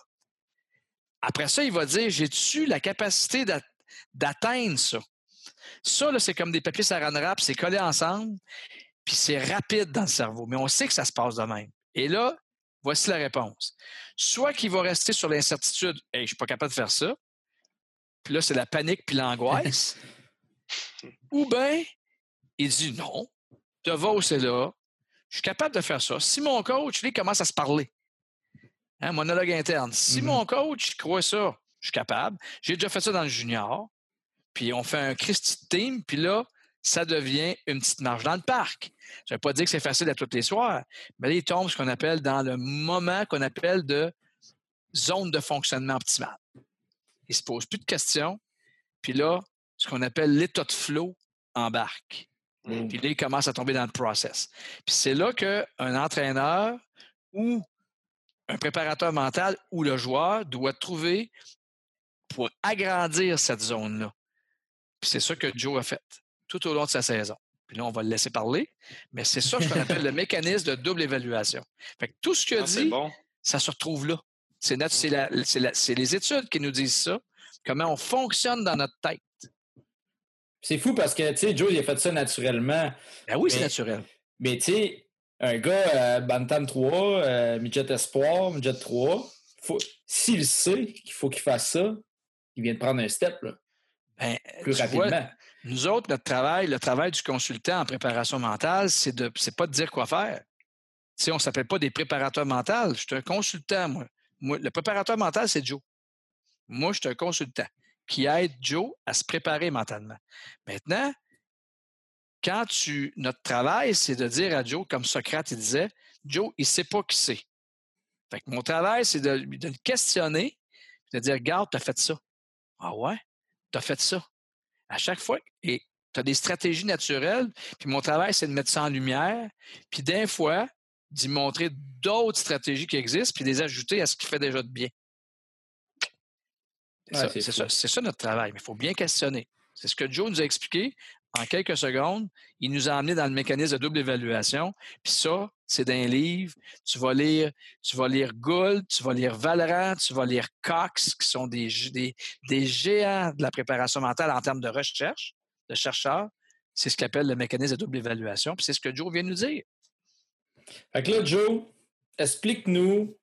Après ça, il va dire, j'ai-tu la capacité d'atteindre ça? Ça, c'est comme des papiers saran wrap, c'est collé ensemble, puis c'est rapide dans le cerveau. Mais on sait que ça se passe de même. Et là, voici la réponse. Soit qu'il va rester sur l'incertitude, hey, je ne suis pas capable de faire ça, puis là, c'est la panique puis l'angoisse. Ou bien, il dit non, Devos est là, je suis capable de faire ça. Si mon coach, lui, commence à se parler, hein, monologue interne, si mm-hmm. mon coach croit ça, je suis capable. J'ai déjà fait ça dans le junior. Puis on fait un Christy team, puis là, ça devient une petite marche dans le parc. Je ne vais pas dire que c'est facile à tous les soirs, mais là, il tombe ce qu'on appelle dans le moment qu'on appelle de zone de fonctionnement optimal. Il ne se pose plus de questions, puis là, ce qu'on appelle l'état de flow embarque. Mmh. Puis là, il commence à tomber dans le process. Puis c'est là qu'un entraîneur ou un préparateur mental ou le joueur doit trouver pour agrandir cette zone-là. Puis c'est ça que Joe a fait tout au long de sa saison. Puis là, on va le laisser parler, mais c'est ça ce qu'on appelle le mécanisme de double évaluation. Fait que tout ce qu'il a ah, dit, ça se retrouve là. C'est les études qui nous disent ça, comment on fonctionne dans notre tête. C'est fou parce que, tu sais, Joe, il a fait ça naturellement. Ben oui, c'est naturel. Mais, tu sais, un gars, euh, Bantam 3, euh, Midget Espoir, Midget 3, s'il sait qu'il faut qu'il fasse ça, il vient de prendre un step, là. Ben, plus rapidement. nous autres, notre travail, le travail du consultant en préparation mentale, c'est de c'est pas de dire quoi faire. On ne s'appelle pas des préparateurs mentaux. Je suis un consultant, moi. Le préparateur mental, c'est Joe. Moi, je suis un consultant qui aide Joe à se préparer mentalement. Maintenant, quand tu. Notre travail, c'est de dire à Joe, comme Socrate disait, Joe, il ne sait pas qui c'est. Fait que mon travail, c'est de, de, le questionner, de dire, regarde, tu as fait ça. Ah ouais? Tu as fait ça. À chaque fois, et tu as des stratégies naturelles, puis mon travail, c'est de mettre ça en lumière, puis d'un fois, d'y montrer d'autres stratégies qui existent, puis les ajouter à ce qui fait déjà de bien. C'est ça, notre travail, mais il faut bien questionner. C'est ce que Joe nous a expliqué en quelques secondes. Il nous a amené dans le mécanisme de double évaluation. Puis ça, c'est d'un livre. Tu vas lire, tu vas lire Gould, tu vas lire Valorant, tu vas lire Cox, qui sont des, des, géants de la préparation mentale en termes de recherche, de chercheurs. C'est ce qu'il appelle le mécanisme de double évaluation. Puis c'est ce que Joe vient de nous dire. Fait que là, Joe, explique-nous.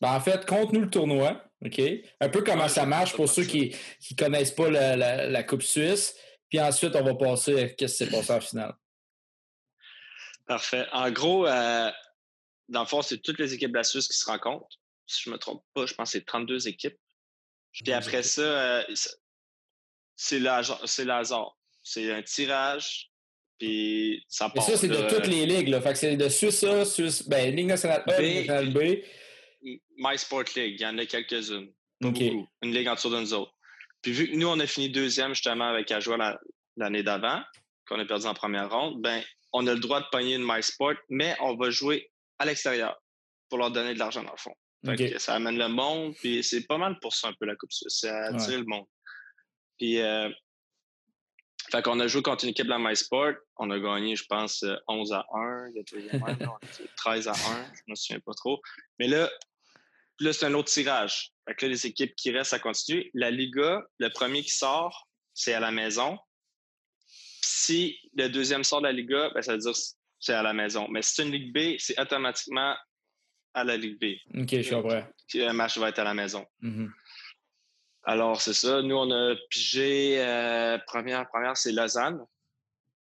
Ben, en fait, compte-nous le tournoi. OK? Un peu comment ça marche pour ceux qui ne connaissent pas la, Coupe Suisse. Puis ensuite, on va passer à ce qui s'est passé en finale. Parfait. En gros, euh, dans le fond, c'est toutes les équipes de la Suisse qui se rencontrent. Si je ne me trompe pas, je pense que c'est 32 équipes. Puis après ça, euh, c'est l'hasard. C'est un tirage. Puis ça part. Et ça, c'est de, toutes les ligues. Là. Fait que c'est de Suisse A, Suisse, ben, Ligue nationale A, Ligue nationale B. My Sport League, il y en a quelques-unes. Une ligue en dessous de nous autres. Puis vu que nous, on a fini deuxième justement avec Ajoie l'année d'avant, qu'on a perdu en première ronde, ben on a le droit de pogner une MySport, mais on va jouer à l'extérieur pour leur donner de l'argent dans le fond. ça amène le monde, puis c'est pas mal pour ça un peu la Coupe Suisse. Ça attire le monde. Puis, euh, fait qu'on a joué contre une équipe de la MySport. On a gagné, je pense, 11 à 1. Il y a 13 à 1. Je me souviens pas trop. Mais là, là, c'est un autre tirage. Fait que là, les équipes qui restent, à continuer. La Liga, le premier qui sort, c'est à la maison. Si le deuxième sort de la Liga, ben, ça veut dire c'est à la maison. Mais si c'est une Ligue B, c'est automatiquement à la Ligue B. OK, je comprends. le match va être à la maison. Mm-hmm. Alors, c'est ça. Nous, on a pigé. Euh, première, première c'est Lausanne.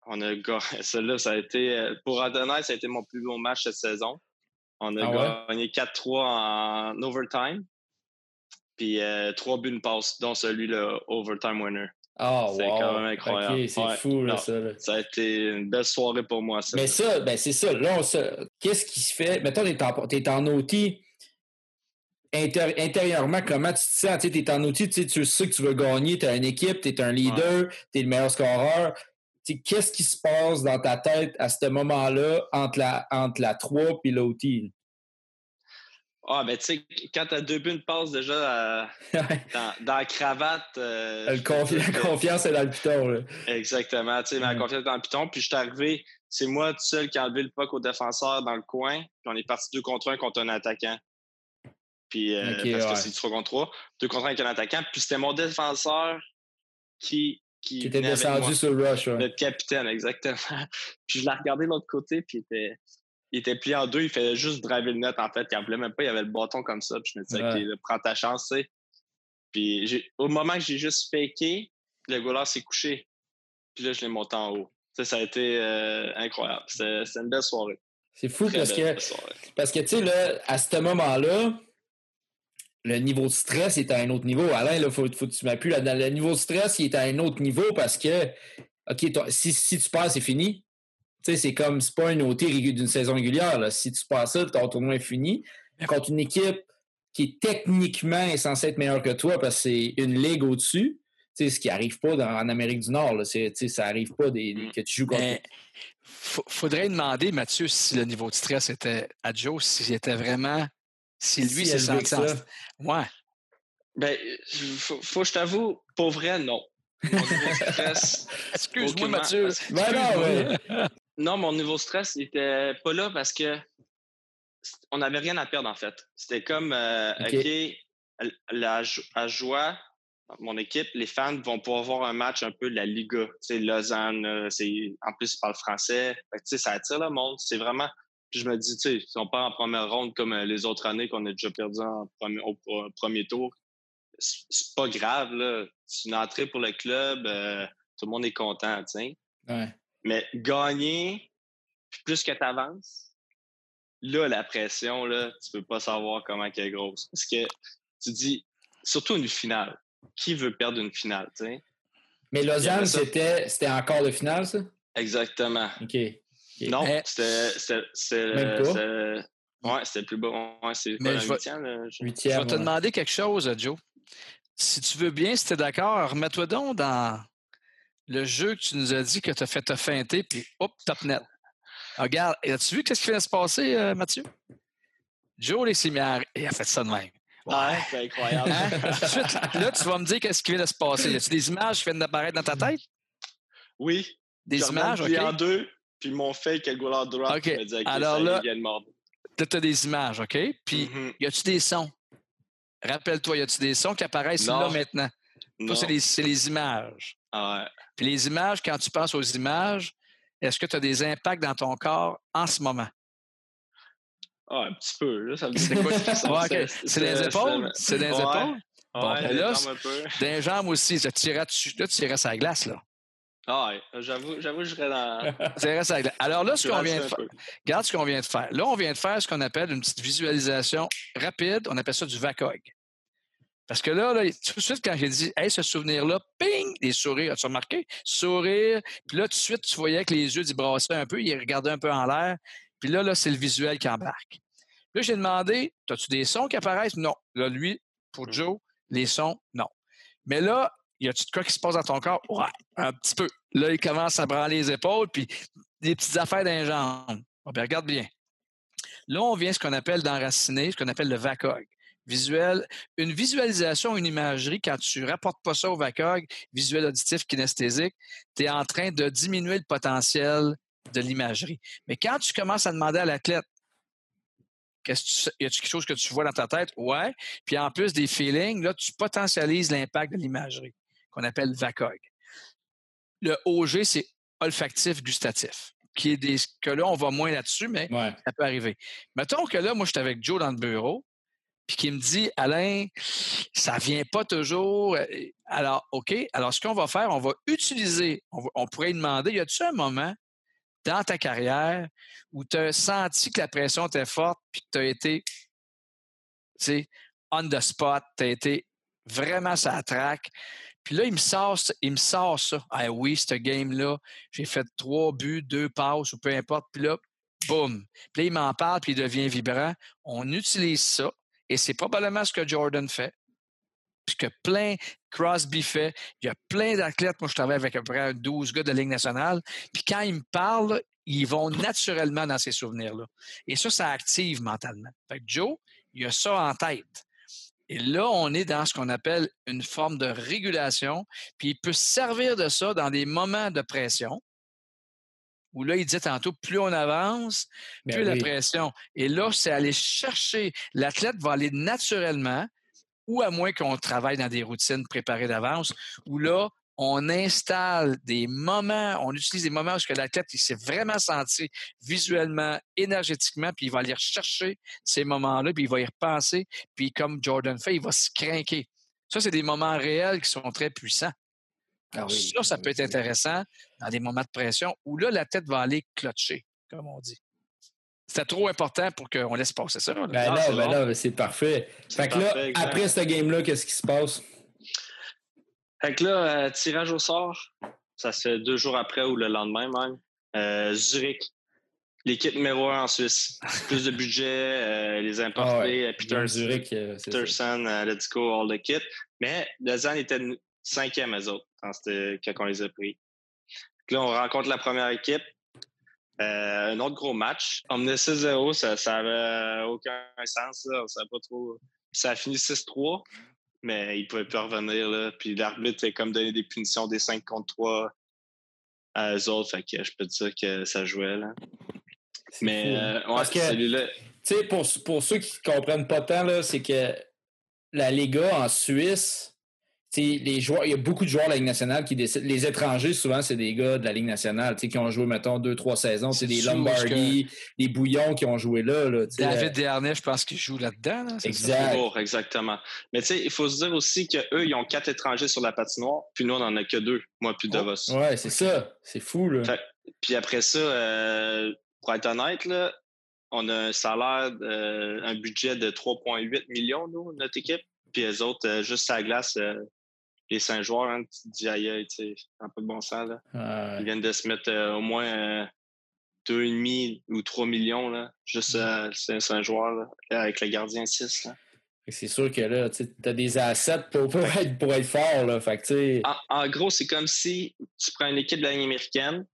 On a Celle-là, ça a été. Euh, pour Adonai, ça a été mon plus beau match cette saison. On a ah gagné 4-3 en overtime. Puis euh, trois buts de passe, dont celui le overtime winner. Ah, c'est quand même incroyable. c'est fou, là, ça. Ça a été une belle soirée pour moi, ça. Mais ça, ben, c'est ça. Là, qu'est-ce qui se fait? Mettons, t'es en, es en intérieurement, comment tu te sens? Tu es en outil, tu sais que tu veux gagner, tu as une équipe, tu es un leader, tu es le meilleur scoreur. Qu'est-ce qui se passe dans ta tête à ce moment-là entre la, entre la 3 et l'outil? Ah, ben, tu sais, quand tu as deux buts de passe déjà dans, la cravate. Euh, la confiance est dans le piton. Exactement. Tu sais, ma confiance est dans le piton. Puis je suis arrivé, c'est moi tout seul qui a enlevé le puck au défenseur dans le coin. Puis on est parti deux contre un contre un attaquant. Puis, euh, parce que c'est trois contre trois. Deux contre un avec un attaquant. Puis c'était mon défenseur qui. Qui, était descendu sur le rush. Le capitaine, exactement. puis je l'ai regardé de l'autre côté, puis il était il était plié en deux, il fallait juste driver le net, en fait. Il en voulait même pas, il avait le bâton comme ça. Puis je me disais, OK, prends ta chance, tu sais. Puis au moment que j'ai juste faké, le goaler s'est couché. Puis là, je l'ai monté en haut. ça a été euh, incroyable. C'était une belle soirée. C'est fou parce que, parce que, tu sais, là, à ce moment-là, le niveau de stress est à un autre niveau. Alain, il faut, faut que tu m'appuies là Le niveau de stress, il est à un autre niveau parce que, OK, si, si tu passes, c'est fini. Tu sais, c'est comme, c'est pas une OT d'une saison régulière. Là. Si tu passes ça, ton tournoi est fini. Contre une équipe qui est techniquement censée être meilleure que toi parce que c'est une ligue au-dessus, tu sais, ce qui n'arrive pas en Amérique du Nord. Là. Ça n'arrive pas des, mm. que tu joues contre. Il faudrait demander, Mathieu, si le niveau de stress était à Joe, s'il était vraiment si lui s'est senti en... Ouais. Ben, faut, faut que je t'avoue, pour vrai, non. Excuse-moi, Mathieu. Ben non, non, mon niveau de stress n'était pas là parce que on n'avait rien à perdre, en fait. C'était comme, euh, OK, la, à joie, mon équipe, les fans vont pouvoir voir un match un peu de la Liga. Tu sais, Lausanne, euh, c'est, en plus, ils parlent français. tu sais, ça attire le monde. C'est vraiment puis je me dis, tu sais, si on part en première ronde comme euh, les autres années qu'on a déjà perdu en premier, au, premier tour, c'est pas grave, là. C'est une entrée pour le club, euh, tout le monde est content, tu sais. Ouais. Mais gagner, plus que tu avances, là, la pression, là, tu peux pas savoir comment elle est grosse. Parce que tu dis, surtout une finale. Qui veut perdre une finale, tu sais? Mais Lausanne, c'était encore le final, ça? Exactement. OK. Non, eh. c'était. Ouais, c'était plus bas. Ouais, c'est je, je vais te demander quelque chose, Joe. Si tu veux bien, si tu es d'accord, remets-toi donc dans le jeu que tu nous as dit que tu as fait te feinter, puis hop, top net. Regarde, as-tu vu qu'est-ce qui vient de se passer, euh, Mathieu? Joe Les Cimières, il a fait ça de même. Ouais, c'est incroyable. Hein? là, tu vas me dire qu'est-ce qui vient de se passer. Y a-tu des images qui viennent d'apparaître dans ta tête? Oui. Des images, OK. en deux, puis mon fake le goaler drop OK. me dit, Alors là, tu as des images, OK? Puis, mm-hmm. y a-tu des sons? Rappelle-toi, y a-tu des sons qui apparaissent là maintenant? Toi, c'est les, les, images. Ah ouais. Puis les images, quand tu penses aux images, est-ce que tu as des impacts dans ton corps en ce moment? Ah, un petit peu. Là, ça me C'est quoi? ouais, C'est les épaules? C'est les épaules? Bon, ouais, là, les jambes aussi. Tu irais, là, tu irais sur la glace, là. Ah j'avoue, j'avoue, je serais dans. Alors là, ce qu'on vient de faire. Regarde ce qu'on vient de faire. Là, on vient de faire ce qu'on appelle une petite visualisation rapide. On appelle ça du VACOG. Parce que là, tout de suite, quand j'ai dit, hey, ce souvenir-là, ping, des sourires, as-tu remarqué? Sourire. Puis là, tout de suite, tu voyais que les yeux ils brassaient un peu, ils regardaient un peu en l'air. Puis là, là, c'est le visuel qui embarque. Là, j'ai demandé, as-tu des sons qui apparaissent? Non. Là, lui, pour mmh. Joe, les sons, non. Mais là, y a-tu de quoi qui se passe dans ton corps? Ouais, un petit peu. Là, il commence à branler les épaules, puis des petites affaires les jambes. Ben, regarde bien. Là, on vient ce qu'on appelle d'enraciner, ce qu'on appelle le VACOG. Visuel, une visualisation, une imagerie, quand tu ne rapportes pas ça au VACOG, visuel auditif kinesthésique, tu es en train de diminuer le potentiel de l'imagerie. Mais quand tu commences à demander à l'athlète, qu'est-ce y a-t-il quelque chose que tu vois dans ta tête? Ouais. Puis en plus des feelings, là, tu potentialises l'impact de l'imagerie qu'on appelle VACOG. Le OG, c'est olfactif gustatif, qui est des que là, on va moins là-dessus, mais ça peut arriver. Mettons que là, moi, je suis avec Joe dans le bureau, puis qui me dit Alain, ça vient pas toujours. Euh, alors, OK, alors ce qu'on va faire, on va utiliser, on, pourrait demander, y a-t-il un moment dans ta carrière où tu as senti que la pression était forte, puis que tu as été, tu sais, on the spot, tu as été vraiment sa traque, puis là, il me sort, il me ça. Ah oui, ce game-là, j'ai fait trois buts, deux passes ou peu importe. Puis là, boum. Puis là, il m'en parle, puis il devient vibrant. On utilise ça. Et c'est probablement ce que Jordan fait. Puis que plein, Crosby fait. Il y a plein d'athlètes. Moi, je travaille avec à peu près 12 gars de Ligue nationale. Puis quand ils me parlent, ils vont naturellement dans ces souvenirs-là. Et ça, ça active mentalement. Fait que Joe, il a ça en tête. Et là, on est dans ce qu'on appelle une forme de régulation, puis il peut servir de ça dans des moments de pression, où là, il dit tantôt, plus on avance, ben plus la pression. Et là, c'est aller chercher, l'athlète va aller naturellement, ou à moins qu'on travaille dans des routines préparées d'avance, où là, on installe des moments, on utilise des moments où la tête il s'est vraiment senti visuellement, énergétiquement, puis il va aller rechercher ces moments-là, puis il va y repenser, puis comme Jordan fait, il va se craquer. Ça, c'est des moments réels qui sont très puissants. Alors, ah ça, ça peut être intéressant dans des moments de pression où là, la tête va aller clocher, comme on dit. C'était trop important pour qu'on laisse passer ça. Ben non, ben non, c'est parfait. Fait que là, après ce game-là, qu'est-ce qui se passe? Fait que là, euh, tirage au sort, ça se fait deux jours après ou le lendemain même. Euh, Zurich, l'équipe numéro un en Suisse. Plus de budget, euh, les importés, ah Peter, Zurich, Peterson, Let's Go, all the kit. Mais Lausanne était cinquième, eux autres, quand, on les a pris. là, on rencontre la première équipe. un autre gros match. On menait 6-0, ça n'avait aucun sens. On pas trop. Ça a fini 6-3 mais il pouvait plus revenir. Là. Puis l'arbitre a comme donné des punitions des 5 contre 3 à eux autres. Fait que je peux te dire que ça jouait. Là. Mais euh, Parce que, celui-là. Tu sais, pour, pour ceux qui ne comprennent pas tant, c'est que la Liga en Suisse, les joueurs, il y a beaucoup de joueurs de la Ligue nationale qui décident. Les étrangers, souvent, c'est des gars de la Ligue nationale qui ont joué, mettons, deux, trois saisons. C'est des Lombardi, des Bouillons qui ont joué là. là David Dernay, je pense qu'il joue là-dedans. exact. exactement. Mais tu sais, il faut se dire aussi qu'eux, ils ont quatre étrangers sur la patinoire, puis nous, on n'en a que deux, moi puis oh. Davos. ouais, c'est ça. C'est fou. Là. puis après ça, euh, pour être honnête, là, on a un salaire, un budget de 3,8 millions, nous, notre équipe. Puis les autres, euh, juste à la glace, euh, les cinq joueurs, hein, tu te dis aïe, tu sais, un peu de bon sens. Là. Ils viennent de se mettre euh, au moins 2,5 euh, ou 3 millions, là, juste euh, ces cinq joueurs, avec le gardien 6. C'est sûr que là, tu as des assets pour, pour, être, pour être fort. Là. Fait en, en, gros, c'est comme si tu prends une équipe de la américaine,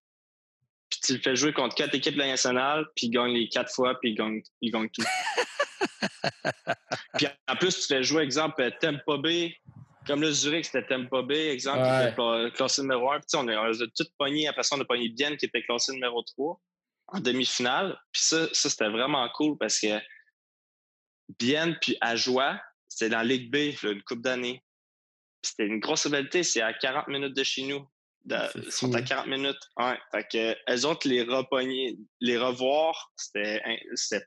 puis tu le fais jouer contre quatre équipes de la nationale, puis il gagne les quatre fois, puis il gagne, il gagne tout. puis en plus, tu fais jouer, exemple, Tempo B comme le Zurich, c'était Tempo B, exemple, qui était classé numéro 1. Puis, on, a, on a tout pogné. Après ça, on a pogné Bienne, qui était classé numéro 3 en demi-finale. Puis ça, ça c'était vraiment cool parce que Bienne puis Ajoie, c'était dans Ligue B, une coupe d'années. C'était une grosse rivalité. C'est à 40 minutes de chez nous. ils sont à 40 minutes. Ouais. Fait que, eux autres, les, repogner, les revoir, c'était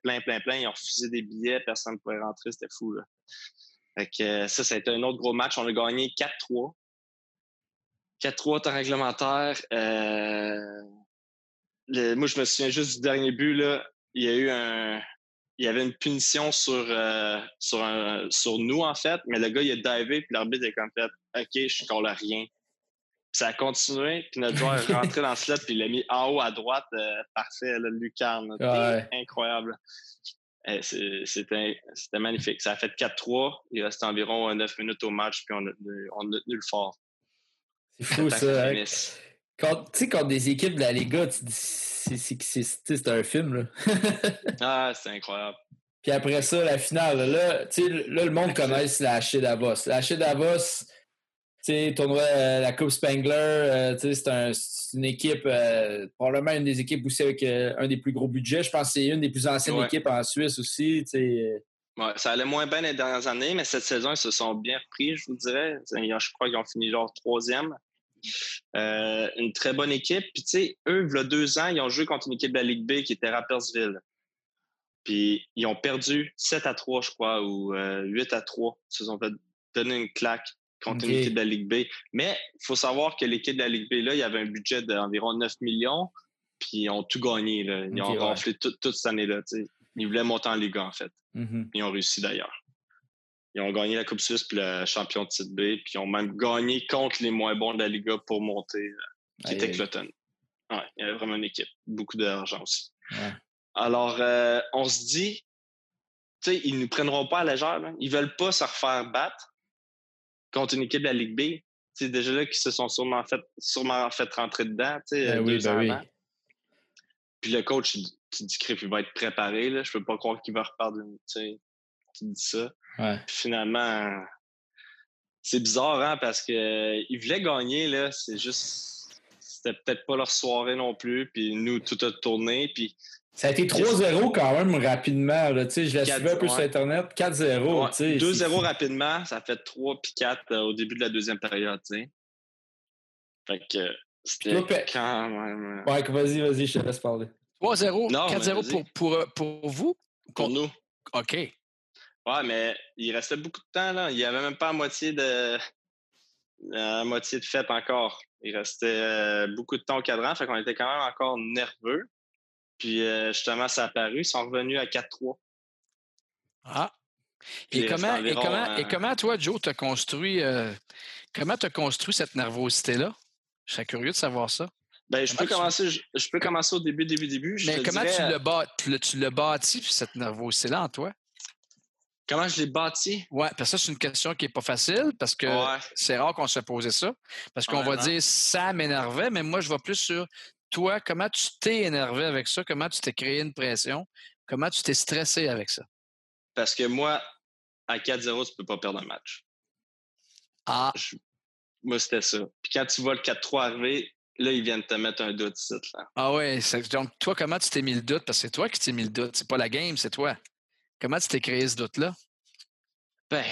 plein, plein, plein. Ils ont refusé des billets. Personne ne pouvait rentrer. C'était fou. Là. Fait que ça, ça a été un autre gros match. On a gagné 4-3. 4-3 temps réglementaire. Euh, moi, je me souviens juste du dernier but. Là. Il y a eu un. Il y avait une punition sur, euh, sur, sur nous, en fait, mais le gars, il a divé, puis l'arbitre a comme fait OK, je colle à rien. Puis ça a continué, puis notre joueur est rentré dans le slot, puis il l'a mis en haut à droite. Euh, parfait, le lucarne. Incroyable. Eh, c'était magnifique. Ça a fait 4-3. Il reste environ 9 minutes au match, puis on a, on a tenu le fort. C'est fou, ça. Hein. Quand, tu sais, quand des équipes de la Liga, c'est un film. Là. ah, c'est incroyable. Puis après ça, la finale, là, là le monde connaît la Davos. La Davos, sais, tournoi euh, la Coupe Spangler, euh, c'est une équipe, euh, probablement une des équipes aussi avec un des plus gros budgets. Je pense que c'est une des plus anciennes équipes en Suisse aussi. Ouais, ça allait moins bien les dernières années, mais cette saison, ils se sont bien repris, je vous dirais. Je crois qu'ils ont fini leur troisième. une très bonne équipe. Puis, tu sais, eux, il y a deux ans, ils ont joué contre une équipe de la Ligue B qui était Rappersville. Puis, ils ont perdu 7 à 3, je crois, ou 8 à 3. Ils se sont fait donner une claque contre une équipe de la Ligue B. Mais il faut savoir que l'équipe de la Ligue B, là, il y avait un budget d'environ 9 millions, puis ils ont tout gagné. Là. Ils ont gonflé toute cette année-là. Ils voulaient monter en Ligue en fait. Mm-hmm. Ils ont réussi d'ailleurs. Ils ont gagné la Coupe Suisse puis le champion de titre B, puis ils ont même gagné contre les moins bons de la Liga pour monter, euh, qui était Cloton. Ouais, il y avait vraiment une équipe. Beaucoup d'argent aussi. Alors, euh, on se dit, tu sais, ils ne nous prendront pas à la légère. Là. Ils veulent pas se refaire battre contre une équipe de la Ligue B, c'est déjà là qu'ils se sont sûrement fait, sûrement fait rentrer dedans, tu sais, ben deux ben ans Puis le coach, tu dis qu'il va être préparé, là. Je peux pas croire qu'il va repartir, tu dis ça. finalement, c'est bizarre, hein, parce qu'ils voulaient gagner, là. C'est juste, c'était peut-être pas leur soirée non plus. Puis nous, tout a tourné. Puis ça a été 3-0 quand même rapidement. Là, je la suivais un peu sur Internet. 4-0. 2-0 rapidement, ça fait 3 puis 4 euh, au début de la deuxième période. T'sais. Fait que c'était quand même. Euh, ouais, vas-y, vas-y, je te laisse parler. 3-0, 4-0 pour, pour, euh, pour, vous? Pour nous. OK. Ouais, mais il restait beaucoup de temps. Là. Il n'y avait même pas la moitié de, la moitié de fête encore. Il restait beaucoup de temps au cadran, fait qu'on était quand même encore nerveux. Puis justement, ça a apparu. Ils sont revenus à 4-3. Ah. Et comment, et, comment, et comment, toi, Joe, tu as construit, comment tu construit cette nervosité-là? Je serais curieux de savoir ça. Ben, je, peux commencer, je, peux commencer au début, début, début. Mais comment tu l'as tu l'as bâti, cette nervosité-là, en toi? Comment je l'ai bâti? Oui, parce que ça, c'est une question qui n'est pas facile parce que c'est rare qu'on se pose ça. Parce qu'on va dire ça m'énervait, mais moi, je vais plus sur toi, comment tu t'es énervé avec ça? Comment tu t'es créé une pression? Comment tu t'es stressé avec ça? Parce que moi, à 4-0, tu ne peux pas perdre un match. Ah. Moi, c'était ça. Puis quand tu vois le 4-3 arriver, là, ils viennent te mettre un doute ici. Ah ouais. Donc, toi, comment tu t'es mis le doute? Parce que c'est toi qui t'es mis le doute. C'est pas la game, c'est toi. Comment tu t'es créé ce doute-là? Ben,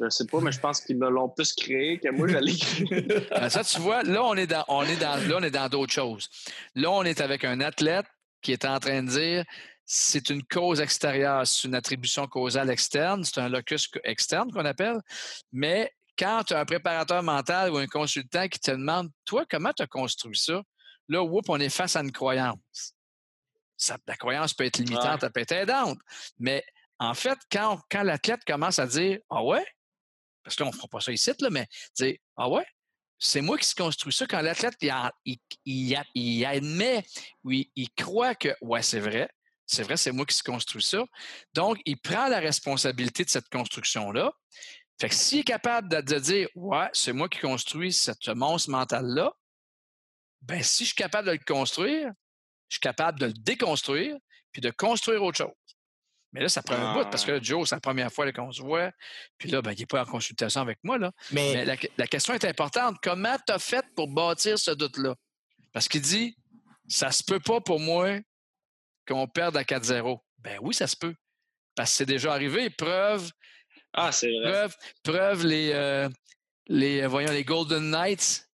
je sais pas, mais je pense qu'ils me l'ont plus créé que moi, je l'ai créé. Ben, ça, tu vois, là, on est dans, on est dans, là, on est dans d'autres choses. Là, on est avec un athlète qui est en train de dire c'est une cause extérieure, c'est une attribution causale externe, c'est un locus externe qu'on appelle, mais quand tu as un préparateur mental ou un consultant qui te demande, toi, comment tu as construit ça? Là, whoop, on est face à une croyance la croyance peut être limitante, elle peut être aidante. Mais en fait, quand, quand l'athlète commence à dire Ah ouais, parce que là, on ne fera pas ça ici, là, mais Ah ouais, c'est moi qui se construis ça. Quand l'athlète, il, il, admet, oui, il croit que Ouais, c'est vrai, c'est vrai, c'est moi qui se construis ça. Donc, il prend la responsabilité de cette construction-là. Fait que s'il est capable de, dire Ouais, c'est moi qui construis cette monstre mental-là, ben si je suis capable de le construire, je suis capable de le déconstruire puis de construire autre chose. Mais là, ça prend un bout parce que ah. Joe, c'est la première fois qu'on se voit. Puis là, ben, il n'est pas en consultation avec moi. Là. Mais, la, question est importante. Comment tu as fait pour bâtir ce doute-là? Parce qu'il dit ça se peut pas pour moi qu'on perde à 4-0. Ben oui, ça se peut. Parce que c'est déjà arrivé. Preuve. Ah, c'est vrai. Preuve, les, euh, les, voyons, les Golden Knights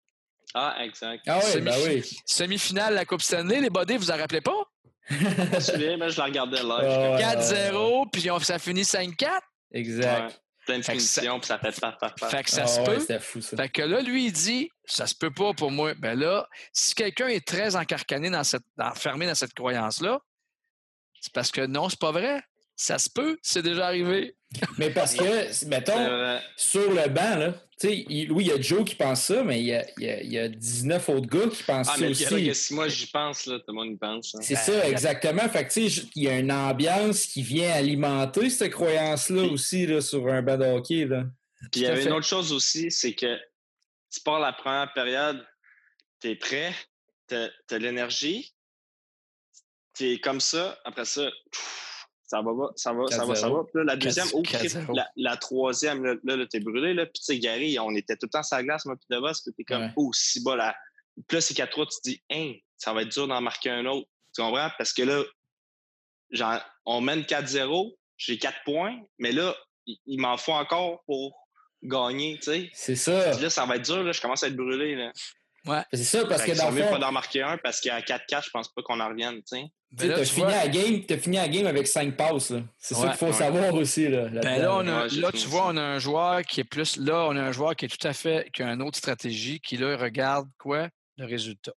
ah, exact. Ah oui, ben oui. Semi-finale de la Coupe Stanley, les bodés, vous en rappelez pas? Je me souviens, mais je la regardais là. 4-0, puis ça finit 5-4. Exact. Ouais. Plein de finitions, puis ça fait pas, pas, Fait que ça ah se peut. Fou, ça. Fait que là, lui, il dit, ça se peut pas pour moi. Ben là, si quelqu'un est très encarcané dans cette, enfermé dans cette croyance-là, c'est parce que non, c'est pas vrai. Ça se peut, c'est déjà arrivé. Mais parce que, mettons, sur le banc, là, oui, il y a Joe qui pense ça, mais il y a, il y a, 19 autres gars qui pensent ah, ça aussi. Que si moi j'y pense, là, tout le monde y pense. Hein. C'est ça, exactement. Fait que, il y a une ambiance qui vient alimenter cette croyance-là aussi là, sur un banc de hockey. Là. Puis il y avait une autre chose aussi, c'est que tu pars la première période, tu es prêt, tu as, l'énergie, tu es comme ça, après ça, ça va, ça va, ça va, ça va. Puis là, la deuxième, oh, la, troisième, là, là, t'es brûlé. Là. Puis tu sais, Gary, on était tout le temps sur la glace, moi, puis de bas, puis t'es comme, oh, si bas là. Puis là, c'est 4-3, tu te dis, hein, ça va être dur d'en marquer un autre. Tu comprends? Parce que là, genre, on mène 4-0, j'ai 4 points, mais là, il, m'en faut encore pour gagner, tu sais. C'est ça. Puis là, ça va être dur, là, je commence à être brûlé, là. Ouais. C'est ça, parce que dans le fond... pas d'en marquer un, parce qu'à 4-4, je pense pas qu'on en revienne, tu sais. Tu as, fini à game, as fini la game avec 5 passes. C'est ça qu'il faut savoir aussi. Là, ben là, on a, là tu vois, on a un joueur qui est plus. Là, on a un joueur qui est tout à fait. qui a une autre stratégie, qui là regarde quoi? Le résultat.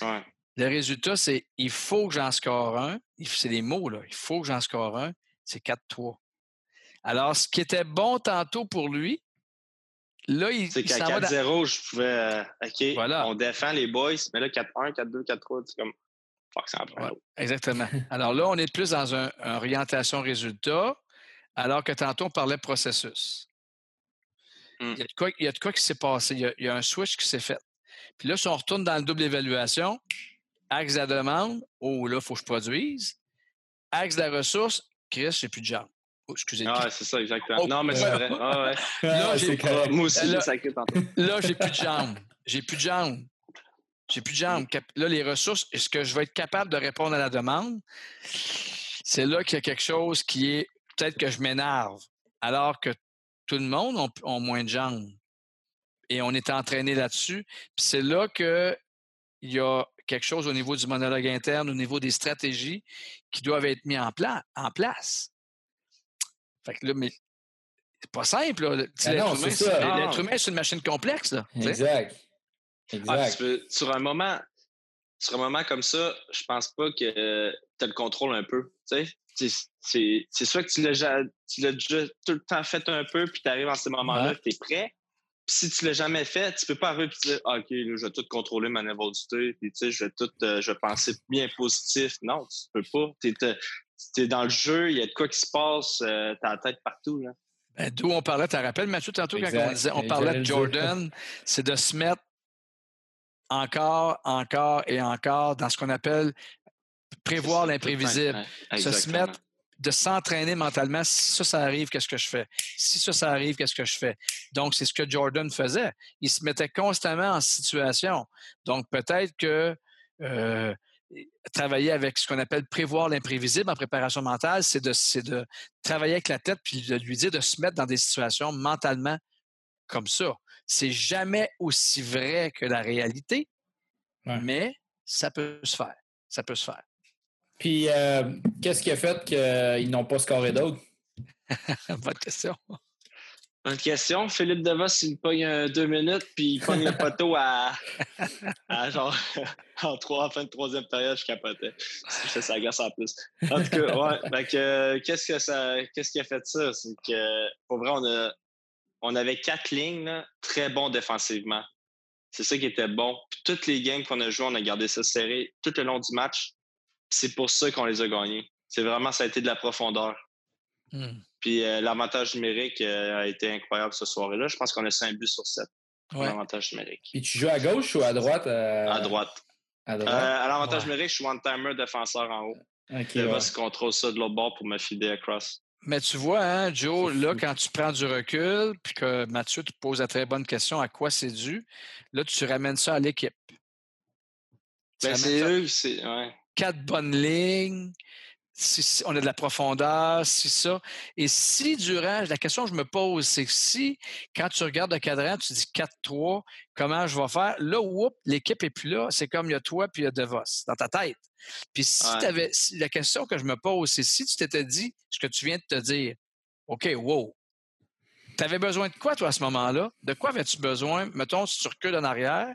Ouais. Le résultat, c'est il faut que j'en score un. C'est des mots, là. Il faut que j'en score un. C'est 4-3. Alors, ce qui était bon tantôt pour lui, là, il. C'est qu'à 4-0, je pouvais. Euh, OK, voilà. on défend les boys, mais là, 4-1, 4-2, 4-3, c'est comme exactement. Alors là, on est plus dans une orientation résultat, alors que tantôt, on parlait processus. Hmm. Il, y a de quoi, il, y a de quoi, qui s'est passé. Il y, a, un switch qui s'est fait. Puis là, si on retourne dans le double évaluation, axe de la demande, oh là, il faut que je produise. Axe de la ressource, Chris, j'ai plus de jambes. Oh, excusez moi Ah, c'est ça, exactement. Oh. Non, mais c'est vrai. Ah, ouais. là, j'ai, moi aussi, j'ai sacré tantôt. Là, j'ai plus de jambes. J'ai plus de jambes. J'ai plus de jambes. Là, les ressources, est-ce que je vais être capable de répondre à la demande? C'est là qu'il y a quelque chose qui est peut-être que je m'énerve, alors que tout le monde a, moins de jambes. Et on est entraîné là-dessus. Puis c'est là qu'il y a quelque chose au niveau du monologue interne, au niveau des stratégies qui doivent être mis en, en place. Fait que là, mais c'est pas simple. Ben l'être humain, c'est une machine complexe. Là, exact. Ah, sur un moment, sur un moment comme ça, je pense pas que tu as le contrôle un peu. C'est sûr que tu l'as déjà tout le temps fait un peu, puis tu arrives en ces moments-là, tu es prêt. Puis si tu l'as jamais fait, tu peux pas arriver et dire ah, OK, là, je vais tout contrôler ma nervosité, puis tu sais, je vais tout euh, je vais penser bien positif. Non, tu peux pas. Tu es, dans le jeu, il y a de quoi qui se passe, euh, tu as la tête partout. Là. Ben, D'où on parlait, tu te rappelles, Mathieu, tantôt, quand on, disait, on parlait de Jordan, c'est de se mettre encore, encore et encore dans ce qu'on appelle prévoir l'imprévisible. Se mettre de s'entraîner mentalement. Si ça, ça arrive, qu'est-ce que je fais? Si ça, ça arrive, qu'est-ce que je fais? Donc, c'est ce que Jordan faisait. Il se mettait constamment en situation. Donc, peut-être que euh, travailler avec ce qu'on appelle prévoir l'imprévisible en préparation mentale, c'est de, de travailler avec la tête puis de lui dire de se mettre dans des situations mentalement comme ça. C'est jamais aussi vrai que la réalité, mais ça peut se faire. Ça peut se faire. Puis, euh, qu'est-ce qui a fait qu'ils n'ont pas scoré d'autres? Bonne question. Bonne question. Philippe Devos, il pogne deux minutes, puis il pogne le poteau à, genre en, trois, en fin de troisième période, je capotais. Fais sa glace en plus. En tout cas, ouais. qu'est-ce que ça, qu'est-ce qui a fait ça? C'est que, pour vrai, on, a, on avait quatre lignes très bons défensivement. C'est ça qui était bon. Puis toutes les games qu'on a jouées, on a gardé ça serré tout le long du match c'est pour ça qu'on les a gagnés. C'est vraiment, ça a été de la profondeur. Hmm. Puis euh, l'avantage numérique euh, a été incroyable ce soir-là. Je pense qu'on a 5 buts sur 7. L'avantage numérique. Puis tu joues à gauche ou à droite? Euh? À droite. À, l'avantage numérique, je suis one-timer défenseur en haut. Okay, va se contrôle ça de l'autre bord pour me fider across. Mais tu vois, hein, Joe, là, quand tu prends du recul, puis que Mathieu te pose la très bonne question à quoi c'est dû, là, tu ramènes ça à l'équipe. Ben, c'est eux, c'est. Ouais quatre bonnes lignes, si, on a de la profondeur, si ça. Et si durant, la question que je me pose, c'est si, quand tu regardes le cadran, tu dis 4-3, comment je vais faire? Là, whoop, l'équipe n'est plus là. C'est comme il y a toi puis il y a DeVos dans ta tête. Puis si tu avais, la question que je me pose, c'est si tu t'étais dit ce que tu viens de te dire, OK, wow, tu avais besoin de quoi, toi, à ce moment-là? De quoi avais-tu besoin? Mettons, si tu recules en arrière,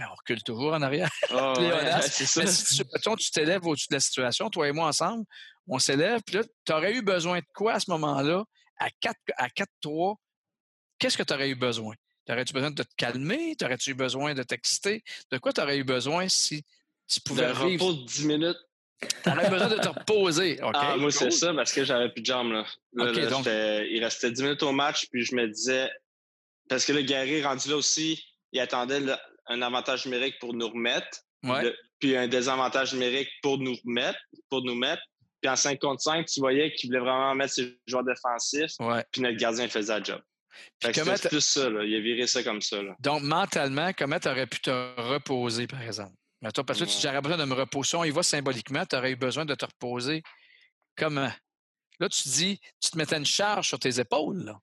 mais on recule toujours en arrière. Oh, c'est ça. si tu, tu t'élèves au-dessus de la situation, toi et moi ensemble, on s'élève, puis là, tu aurais eu besoin de quoi à ce moment-là, à 4 à 4-3? Qu'est-ce que tu aurais eu besoin? T'aurais-tu besoin de te calmer? T'aurais-tu eu besoin de t'exciter? De quoi tu aurais eu besoin si tu pouvais de vivre? repos de 10 minutes. T'aurais besoin de te reposer. Ah, moi, c'est ça, parce que j'avais plus de jambes. Là. il restait 10 minutes au match, puis je me disais, parce que le Gary rendu là aussi, il attendait un avantage numérique pour nous remettre, puis un désavantage numérique pour nous remettre, pour nous mettre. Puis en 5 contre 5, tu voyais qu'il voulait vraiment mettre ses joueurs défensifs, puis notre gardien faisait le job. C'était plus ça, il a viré ça comme ça. Donc, mentalement, comment tu aurais pu te reposer, par exemple? Mais toi, parce que tu aurais besoin de me reposer. On y va symboliquement, tu aurais eu besoin de te reposer. Comment? Là, tu te dis, tu te mettais une charge sur tes épaules. Là.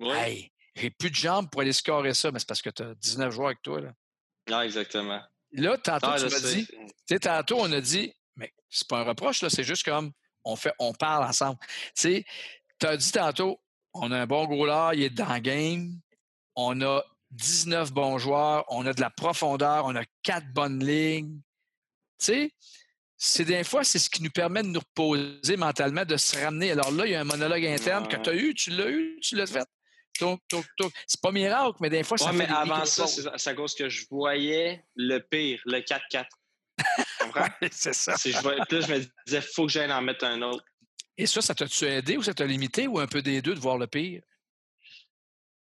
Oui. J'ai plus de jambes pour aller scorer ça, mais c'est parce que tu as 19 joueurs avec toi. Là. Non, exactement. Là, tantôt, ah, tu m'as dit, tu sais, tantôt, on a dit, mais c'est pas un reproche, là, c'est juste comme on fait, on parle ensemble. Tu sais, tu as dit tantôt, on a un bon goaler, il est dans le game, on a 19 bons joueurs, on a de la profondeur, on a quatre bonnes lignes. Tu sais, c'est des fois, c'est ce qui nous permet de nous reposer mentalement, de se ramener. Alors là, il y a un monologue interne que tu as eu, tu l'as eu, tu l'as fait? C'est pas miracle, mais des fois, ça ouais, mais avant ça, c'est à cause que je voyais le pire, le 4-4. c'est ça. Je puis là, je me disais, faut que j'aille en mettre un autre. Et ça, ça t'a-tu aidé ou ça t'a limité ou un peu des deux de voir le pire?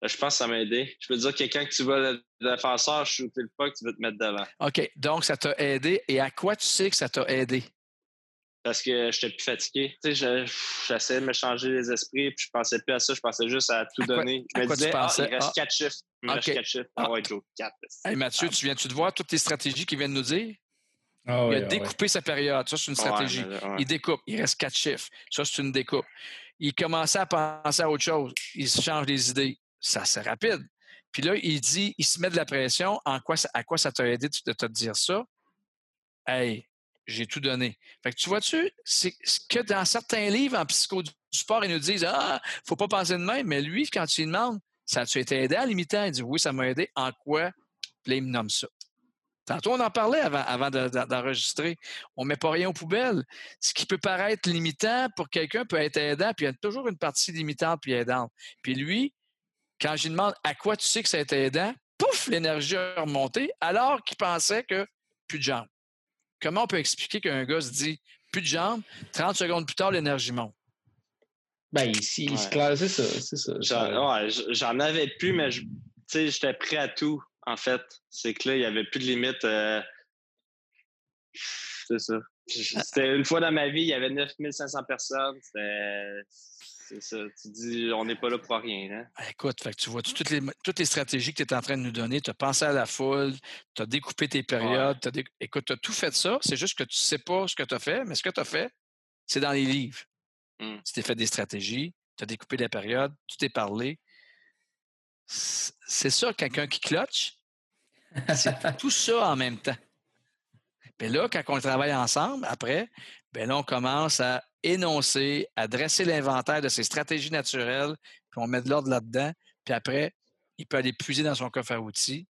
Euh, je pense que ça m'a aidé. Je peux dire que quand tu vas le défenseur shooter le puck, tu veux te mettre devant. OK. Donc, ça t'a aidé. Et à quoi tu sais que ça t'a aidé? Parce que j'étais plus fatigué. Tu sais, j'essayais de me changer les esprits, puis je pensais plus à ça, je pensais juste à tout donner. je me disais, ah, il reste ah. quatre chiffres. Il reste quatre chiffres. Ah, ouais, Joe, quatre. Hey, Mathieu, tu viens-tu de voir toutes les stratégies qu'il vient de nous dire? il a découpé sa période. Ça, c'est une stratégie. Il découpe. Il reste quatre chiffres. Ça, c'est une découpe. Il commençait à penser à autre chose. Il se change les idées. Ça, c'est rapide. Puis là, il dit, il se met de la pression. En quoi, à quoi ça t'a aidé de te dire ça? Hey, j'ai tout donné. Fait que tu vois-tu, c'est que dans certains livres en psycho du sport, ils nous disent Ah, faut pas penser de même, mais lui, quand tu lui demandes, ça a-tu été aidé à l'imitant? Il dit Oui, ça m'a aidé. En quoi? Puis là, il me nomme ça? Tantôt, on en parlait avant, avant d'enregistrer. on ne met pas rien aux poubelles. Ce qui peut paraître limitant pour quelqu'un peut être aidant, puis il y a toujours une partie limitante puis aidante. Puis lui, quand je lui demande à quoi tu sais que ça a été aidant, pouf, l'énergie a remonté alors qu'il pensait que plus de jambes. Comment on peut expliquer qu'un gars se dit plus de jambes, 30 secondes plus tard, l'énergie monte? Ben, ici, il se classe, c'est ça. J'en avais plus, mais j'étais prêt à tout en fait. C'est que là, il n'y avait plus de limite. Euh, c'est ça. Ah. C'était une fois dans ma vie, il y avait 9500 personnes. C'est ça. Tu dis, on n'est pas là pour rien. Hein? Ah, écoute, fait tu vois toutes les, toutes les stratégies que tu es en train de nous donner. Tu as pensé à la foule, tu as découpé tes périodes. Écoute, tu as tout fait ça. C'est juste que tu ne sais pas ce que tu as fait, mais ce que tu as fait, c'est dans les livres. Mmh. Tu t'es fait des stratégies, tu as découpé des périodes, tu t'es parlé. C'est ça, quelqu'un qui clutch, c'est tout ça en même temps. Puis là, quand on travaille ensemble, après, ben là, on commence à énoncer, à dresser l'inventaire de ses stratégies naturelles, puis on met de l'ordre là-dedans. Puis après, il peut aller puiser dans son coffre à outils.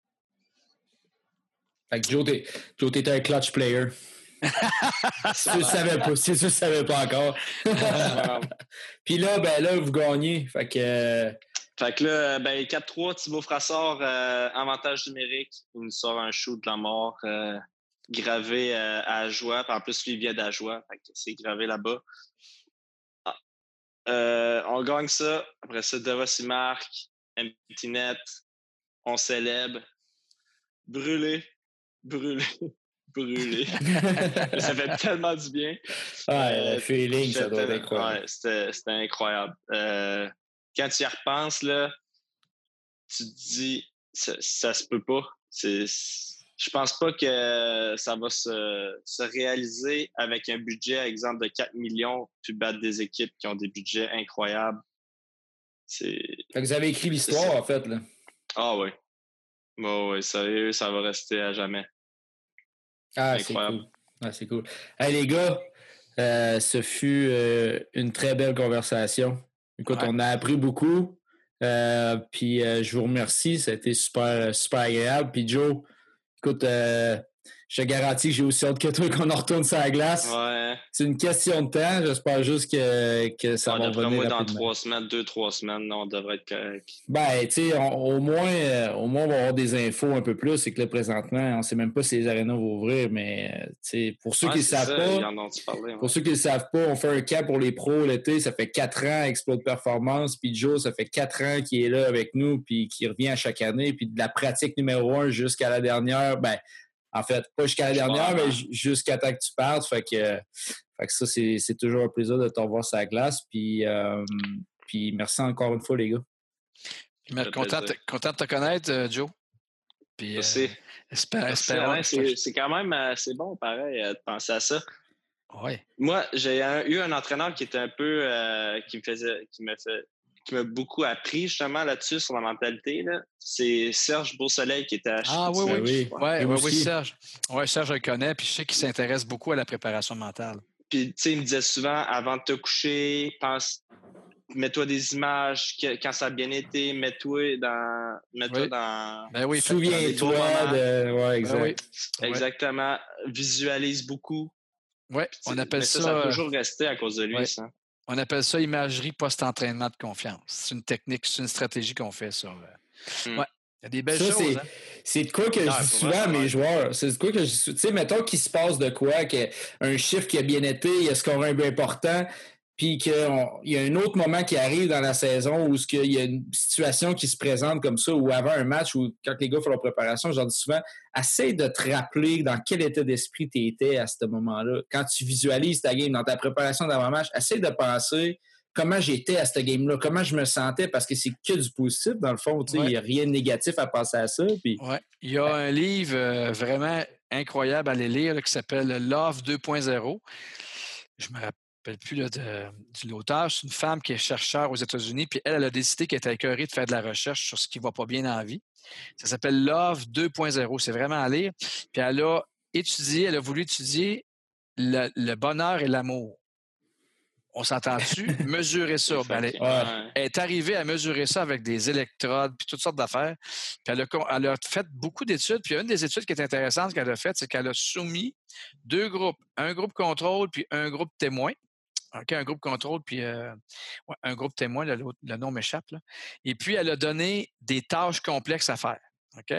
Fait que Joe, t'es un clutch player. si tu ne savais pas, si tu savais pas encore. puis là, ben là, vous gagnez. Fait que fait que là, ben, 4-3, Thibaut Frassard, euh, avantage numérique. Il nous sort un shoot de la mort euh, gravé euh, à Joie. En plus, lui, il vient d'Ajoie. c'est gravé là-bas. Ah. on gagne ça. Après ça, Devos il marque. Empty net. On célèbre. Brûlé. Brûlé. Brûlé. ça fait tellement du bien. Le feeling, ça doit être incroyable. Ouais, c'était incroyable quand tu y repenses, là, tu te dis, ça, ça se peut pas. Je pense pas que ça va se, réaliser avec un budget, exemple, de 4 millions, puis battre des équipes qui ont des budgets incroyables. vous avez écrit l'histoire, en fait, là. Ah oui. Bon, oui, sérieux, ça va rester à jamais. Ah, c'est cool. Ah, c'est cool. Hey, les gars, euh, ce fut euh, une très belle conversation. Écoute, on a appris beaucoup. Euh, puis je vous remercie. Ça a été super, super agréable. Puis Joe, écoute, euh, je te garantis que j'ai aussi hâte que toi qu'on en retourne sur la glace. Ouais. C'est une question de temps. J'espère juste que, que ça va venir. moi, dans trois semaines, deux, trois semaines, on devrait être correct. Ben, tu sais, au moins, euh, au moins, on va avoir des infos un peu plus. C'est que là, présentement, on ne sait même pas si les arénas vont ouvrir, mais pour ceux qui ne savent pas, pour ceux qui ne savent pas, on fait un cas pour les pros l'été. Ça fait quatre ans, Exploit de performance. Puis Joe, ça fait quatre ans qu'il est là avec nous, puis qui revient à chaque année. Puis de la pratique numéro un jusqu'à la dernière, ben, en fait, pas jusqu'à la dernière, mais jusqu'à temps que tu partes. Fait que, ça, c'est toujours un plaisir de te revoir sur la glace. Puis, euh, puis merci encore une fois, les gars. Content, content de te connaître, euh, Joe. Puis, euh, c'est quand même assez bon, pareil, de penser à ça. Ouais. Moi, j'ai eu un entraîneur qui était un peu qui me faisait qui me fait qui m'a beaucoup appris justement là-dessus sur la mentalité, c'est Serge Beausoleil qui était à Ah oui, oui, oui. Ouais, oui, oui, Serge. Oui, Serge, je le connais, puis je sais qu'il s'intéresse beaucoup à la préparation mentale. Puis, tu sais, il me disait souvent, avant de te coucher, pense, mets-toi des images, quand ça a bien été, mets-toi dans. Mets-toi dans. Ben oui, souviens-toi de. Ouais, exact. Exactement. Visualise beaucoup. Oui, on appelle ça. Ça, a toujours resté à cause de lui, ça. On appelle ça imagerie post-entraînement de confiance. C'est une technique, c'est une stratégie qu'on fait sur. Euh, mmh. Ouais. Il y a des belles choses. Hein. C'est de quoi que je dis souvent à mes joueurs. C'est de quoi que je Tu sais, mettons qu'il se passe de quoi, qu'un chiffre qui a bien été, il a scoré un peu important, puis qu'il y a un autre moment qui arrive dans la saison où il y a une situation qui se présente comme ça, ou avant un match, ou quand les gars font leur préparation, j'en dis souvent, essaie de te rappeler dans quel état d'esprit tu étais à ce moment-là. Quand tu visualises ta game, dans ta préparation d'avant-match, essaie de penser comment j'étais à cette game-là, comment je me sentais, parce que c'est que du positif, dans le fond. Il n'y a rien de négatif à penser à ça. Puis... Il y a un livre euh, vraiment incroyable à aller lire qui s'appelle Love 2.0. Je me rappelle rappelle plus là, de, l'auteur. C'est une femme qui est chercheur aux États-Unis, puis elle, elle a décidé qu'elle était écœurée de faire de la recherche sur ce qui ne va pas bien dans la vie. Ça s'appelle Love 2.0. C'est vraiment à lire. Puis elle a étudié, elle a voulu étudier le, bonheur et l'amour. On s'entend-tu? Mesurer ça. Ben, elle, est arrivée à mesurer ça avec des électrodes puis toutes sortes d'affaires. Puis elle a, fait beaucoup d'études. Puis une des études qui est intéressante qu'elle a faites, c'est qu'elle a soumis deux groupes, un groupe contrôle puis un groupe témoin. OK, un groupe contrôle, puis euh, un groupe témoin, le, le nom m'échappe. Et puis, elle a donné des tâches complexes à faire. OK?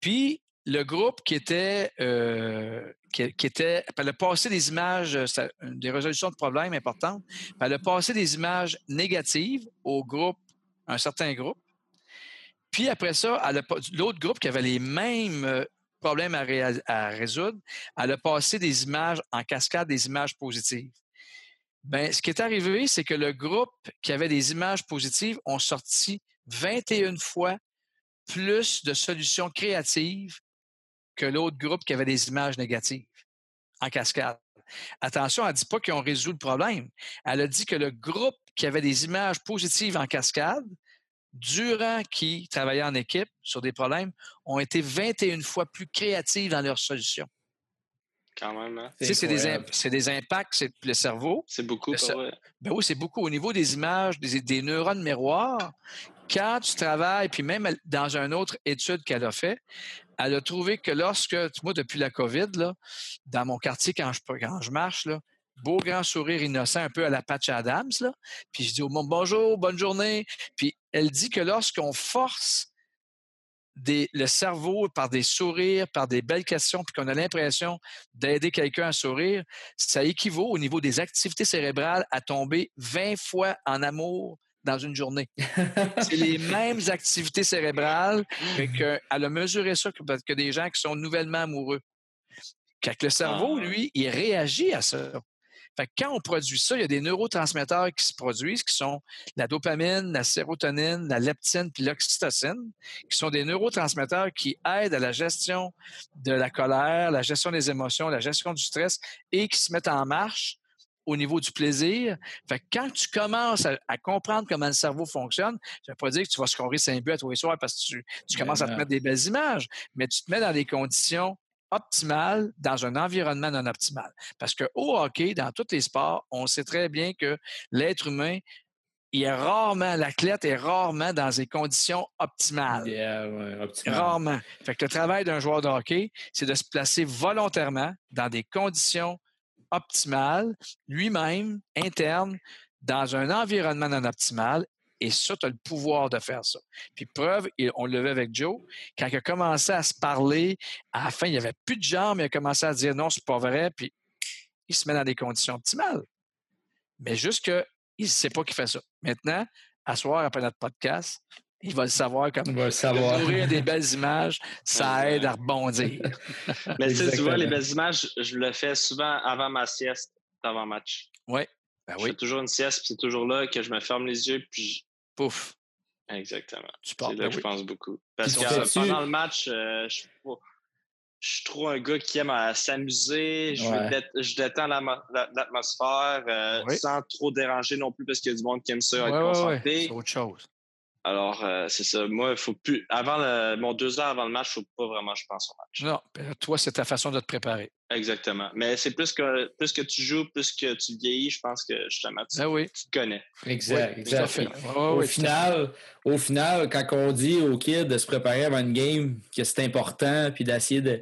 Puis, le groupe qui était, euh, qui, était, elle a passé des images, des résolutions de problèmes importantes, elle a passé des images négatives au groupe, un certain groupe. Puis après ça, l'autre groupe qui avait les mêmes problèmes à, à, résoudre, elle a passé des images en cascade, des images positives. Bien, ce qui est arrivé, c'est que le groupe qui avait des images positives ont sorti 21 fois plus de solutions créatives que l'autre groupe qui avait des images négatives en cascade. Attention, elle ne dit pas qu'ils ont résolu le problème. Elle a dit que le groupe qui avait des images positives en cascade, durant qu'ils travaillaient en équipe sur des problèmes, ont été 21 fois plus créatifs dans leurs solutions. Quand même. Hein? C'est des, des, impacts, c'est le cerveau. C'est beaucoup. Ben oui, c'est beaucoup. Au niveau des images, des, des neurones miroirs, quand tu travailles, puis même dans une autre étude qu'elle a fait, elle a trouvé que lorsque, moi, depuis la COVID, là, dans mon quartier, quand je, quand je marche, là, beau grand sourire innocent, un peu à la Patch Adams, là, puis je dis au monde bonjour, bonne journée. Puis elle dit que lorsqu'on force des, le cerveau par des sourires, par des belles questions, puis qu'on a l'impression d'aider quelqu'un à sourire, ça équivaut au niveau des activités cérébrales à tomber 20 fois en amour dans une journée. c'est les mêmes activités cérébrales qu'elle a mesuré ça que, que, des gens qui sont nouvellement amoureux. Quand le cerveau, ah. lui, il réagit à ça. Fait quand on produit ça, il y a des neurotransmetteurs qui se produisent, qui sont la dopamine, la sérotonine, la leptine puis l'oxytocine, qui sont des neurotransmetteurs qui aident à la gestion de la colère, la gestion des émotions, la gestion du stress et qui se mettent en marche au niveau du plaisir. Fait que quand tu commences à, comprendre comment le cerveau fonctionne, ça ne veut pas dire que tu vas scorer 5 buts à tous les soirs parce que tu, tu commences à te mettre des belles images, mais tu te mets dans des conditions optimales dans un environnement non optimal. Parce que au hockey, dans tous les sports, on sait très bien que l'être humain il est rarement, l'athlète est rarement dans des conditions optimales. Rarement. Fait que le travail d'un joueur de hockey, c'est de se placer volontairement dans des conditions optimal, lui-même, interne, dans un environnement non optimal. Et ça, tu as le pouvoir de faire ça. Puis preuve, on le vu avec Joe, quand il a commencé à se parler, à la fin, il n'y avait plus de jambes, mais il a commencé à dire non, c'est pas vrai, puis il se met dans des conditions optimales. Mais juste qu'il ne sait pas qu'il fait ça. Maintenant, à soir, après notre podcast, il va le savoir comme il va le savoir. nourrir des belles images, ça aide à rebondir. Mais tu sais, tu vois, les belles images, je le fais souvent avant ma sieste, avant match. Oui. Ben je fais toujours une sieste, puis c'est toujours là que je me ferme les yeux, puis je... Pouf. Exactement. C'est là ben que je pense beaucoup. Parce que pendant le match, euh, je, je suis trop un gars qui aime s'amuser. Je, détends l'atmosphère euh, sans trop déranger non plus parce qu'il y a du monde qui aime ça être concentré. C'est autre chose. Alors, euh, c'est ça. Moi, il faut plus. Avant mon deux heures avant le match, il ne faut pas vraiment je pense au match. Non, ben, toi, c'est ta façon de te préparer. Exactement. Mais c'est plus que plus que tu joues, plus que tu vieillis, je pense que justement, tu, ah oui. tu te connais. Exact. exact. au, final, au final, quand on dit aux kids de se préparer avant une game, que c'est important, puis d'essayer de,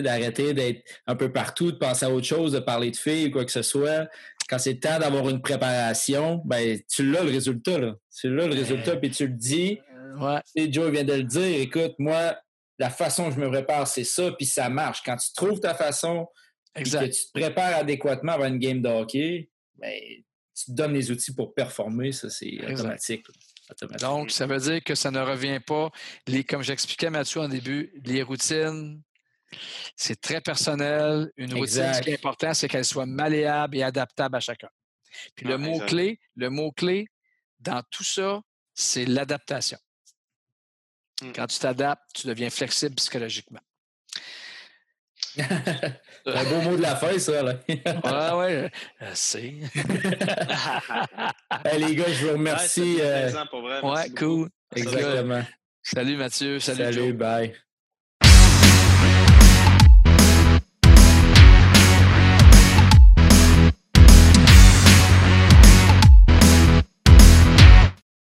d'arrêter d'être un peu partout, de penser à autre chose, de parler de filles ou quoi que ce soit, quand c'est le temps d'avoir une préparation, ben tu l'as le résultat. Là. Tu l'as le résultat, puis tu le dis. Ouais. Joe vient de le dire. Écoute, moi, la façon que je me prépare, c'est ça, puis ça marche. Quand tu trouves ta façon, et que tu te prépares adéquatement avant une game de hockey, ben, tu te donnes les outils pour performer, ça, c'est automatique, Donc, ça veut dire que ça ne revient pas, les, comme j'expliquais Mathieu en début, les routines, c'est très personnel. Une routine, ce qui est important, c'est qu'elle soit malléable et adaptable à chacun. Puis le ah, mot-clé, le mot-clé dans tout ça, c'est l'adaptation. Mmh. Quand tu t'adaptes, tu deviens flexible psychologiquement. un beau mot de la fin, ça. Là. ouais, ouais, c'est. les gars, je vous remercie. Ouais, euh... pour vrai, ouais cool. Exactement. Salut Mathieu. Salut, salut bye.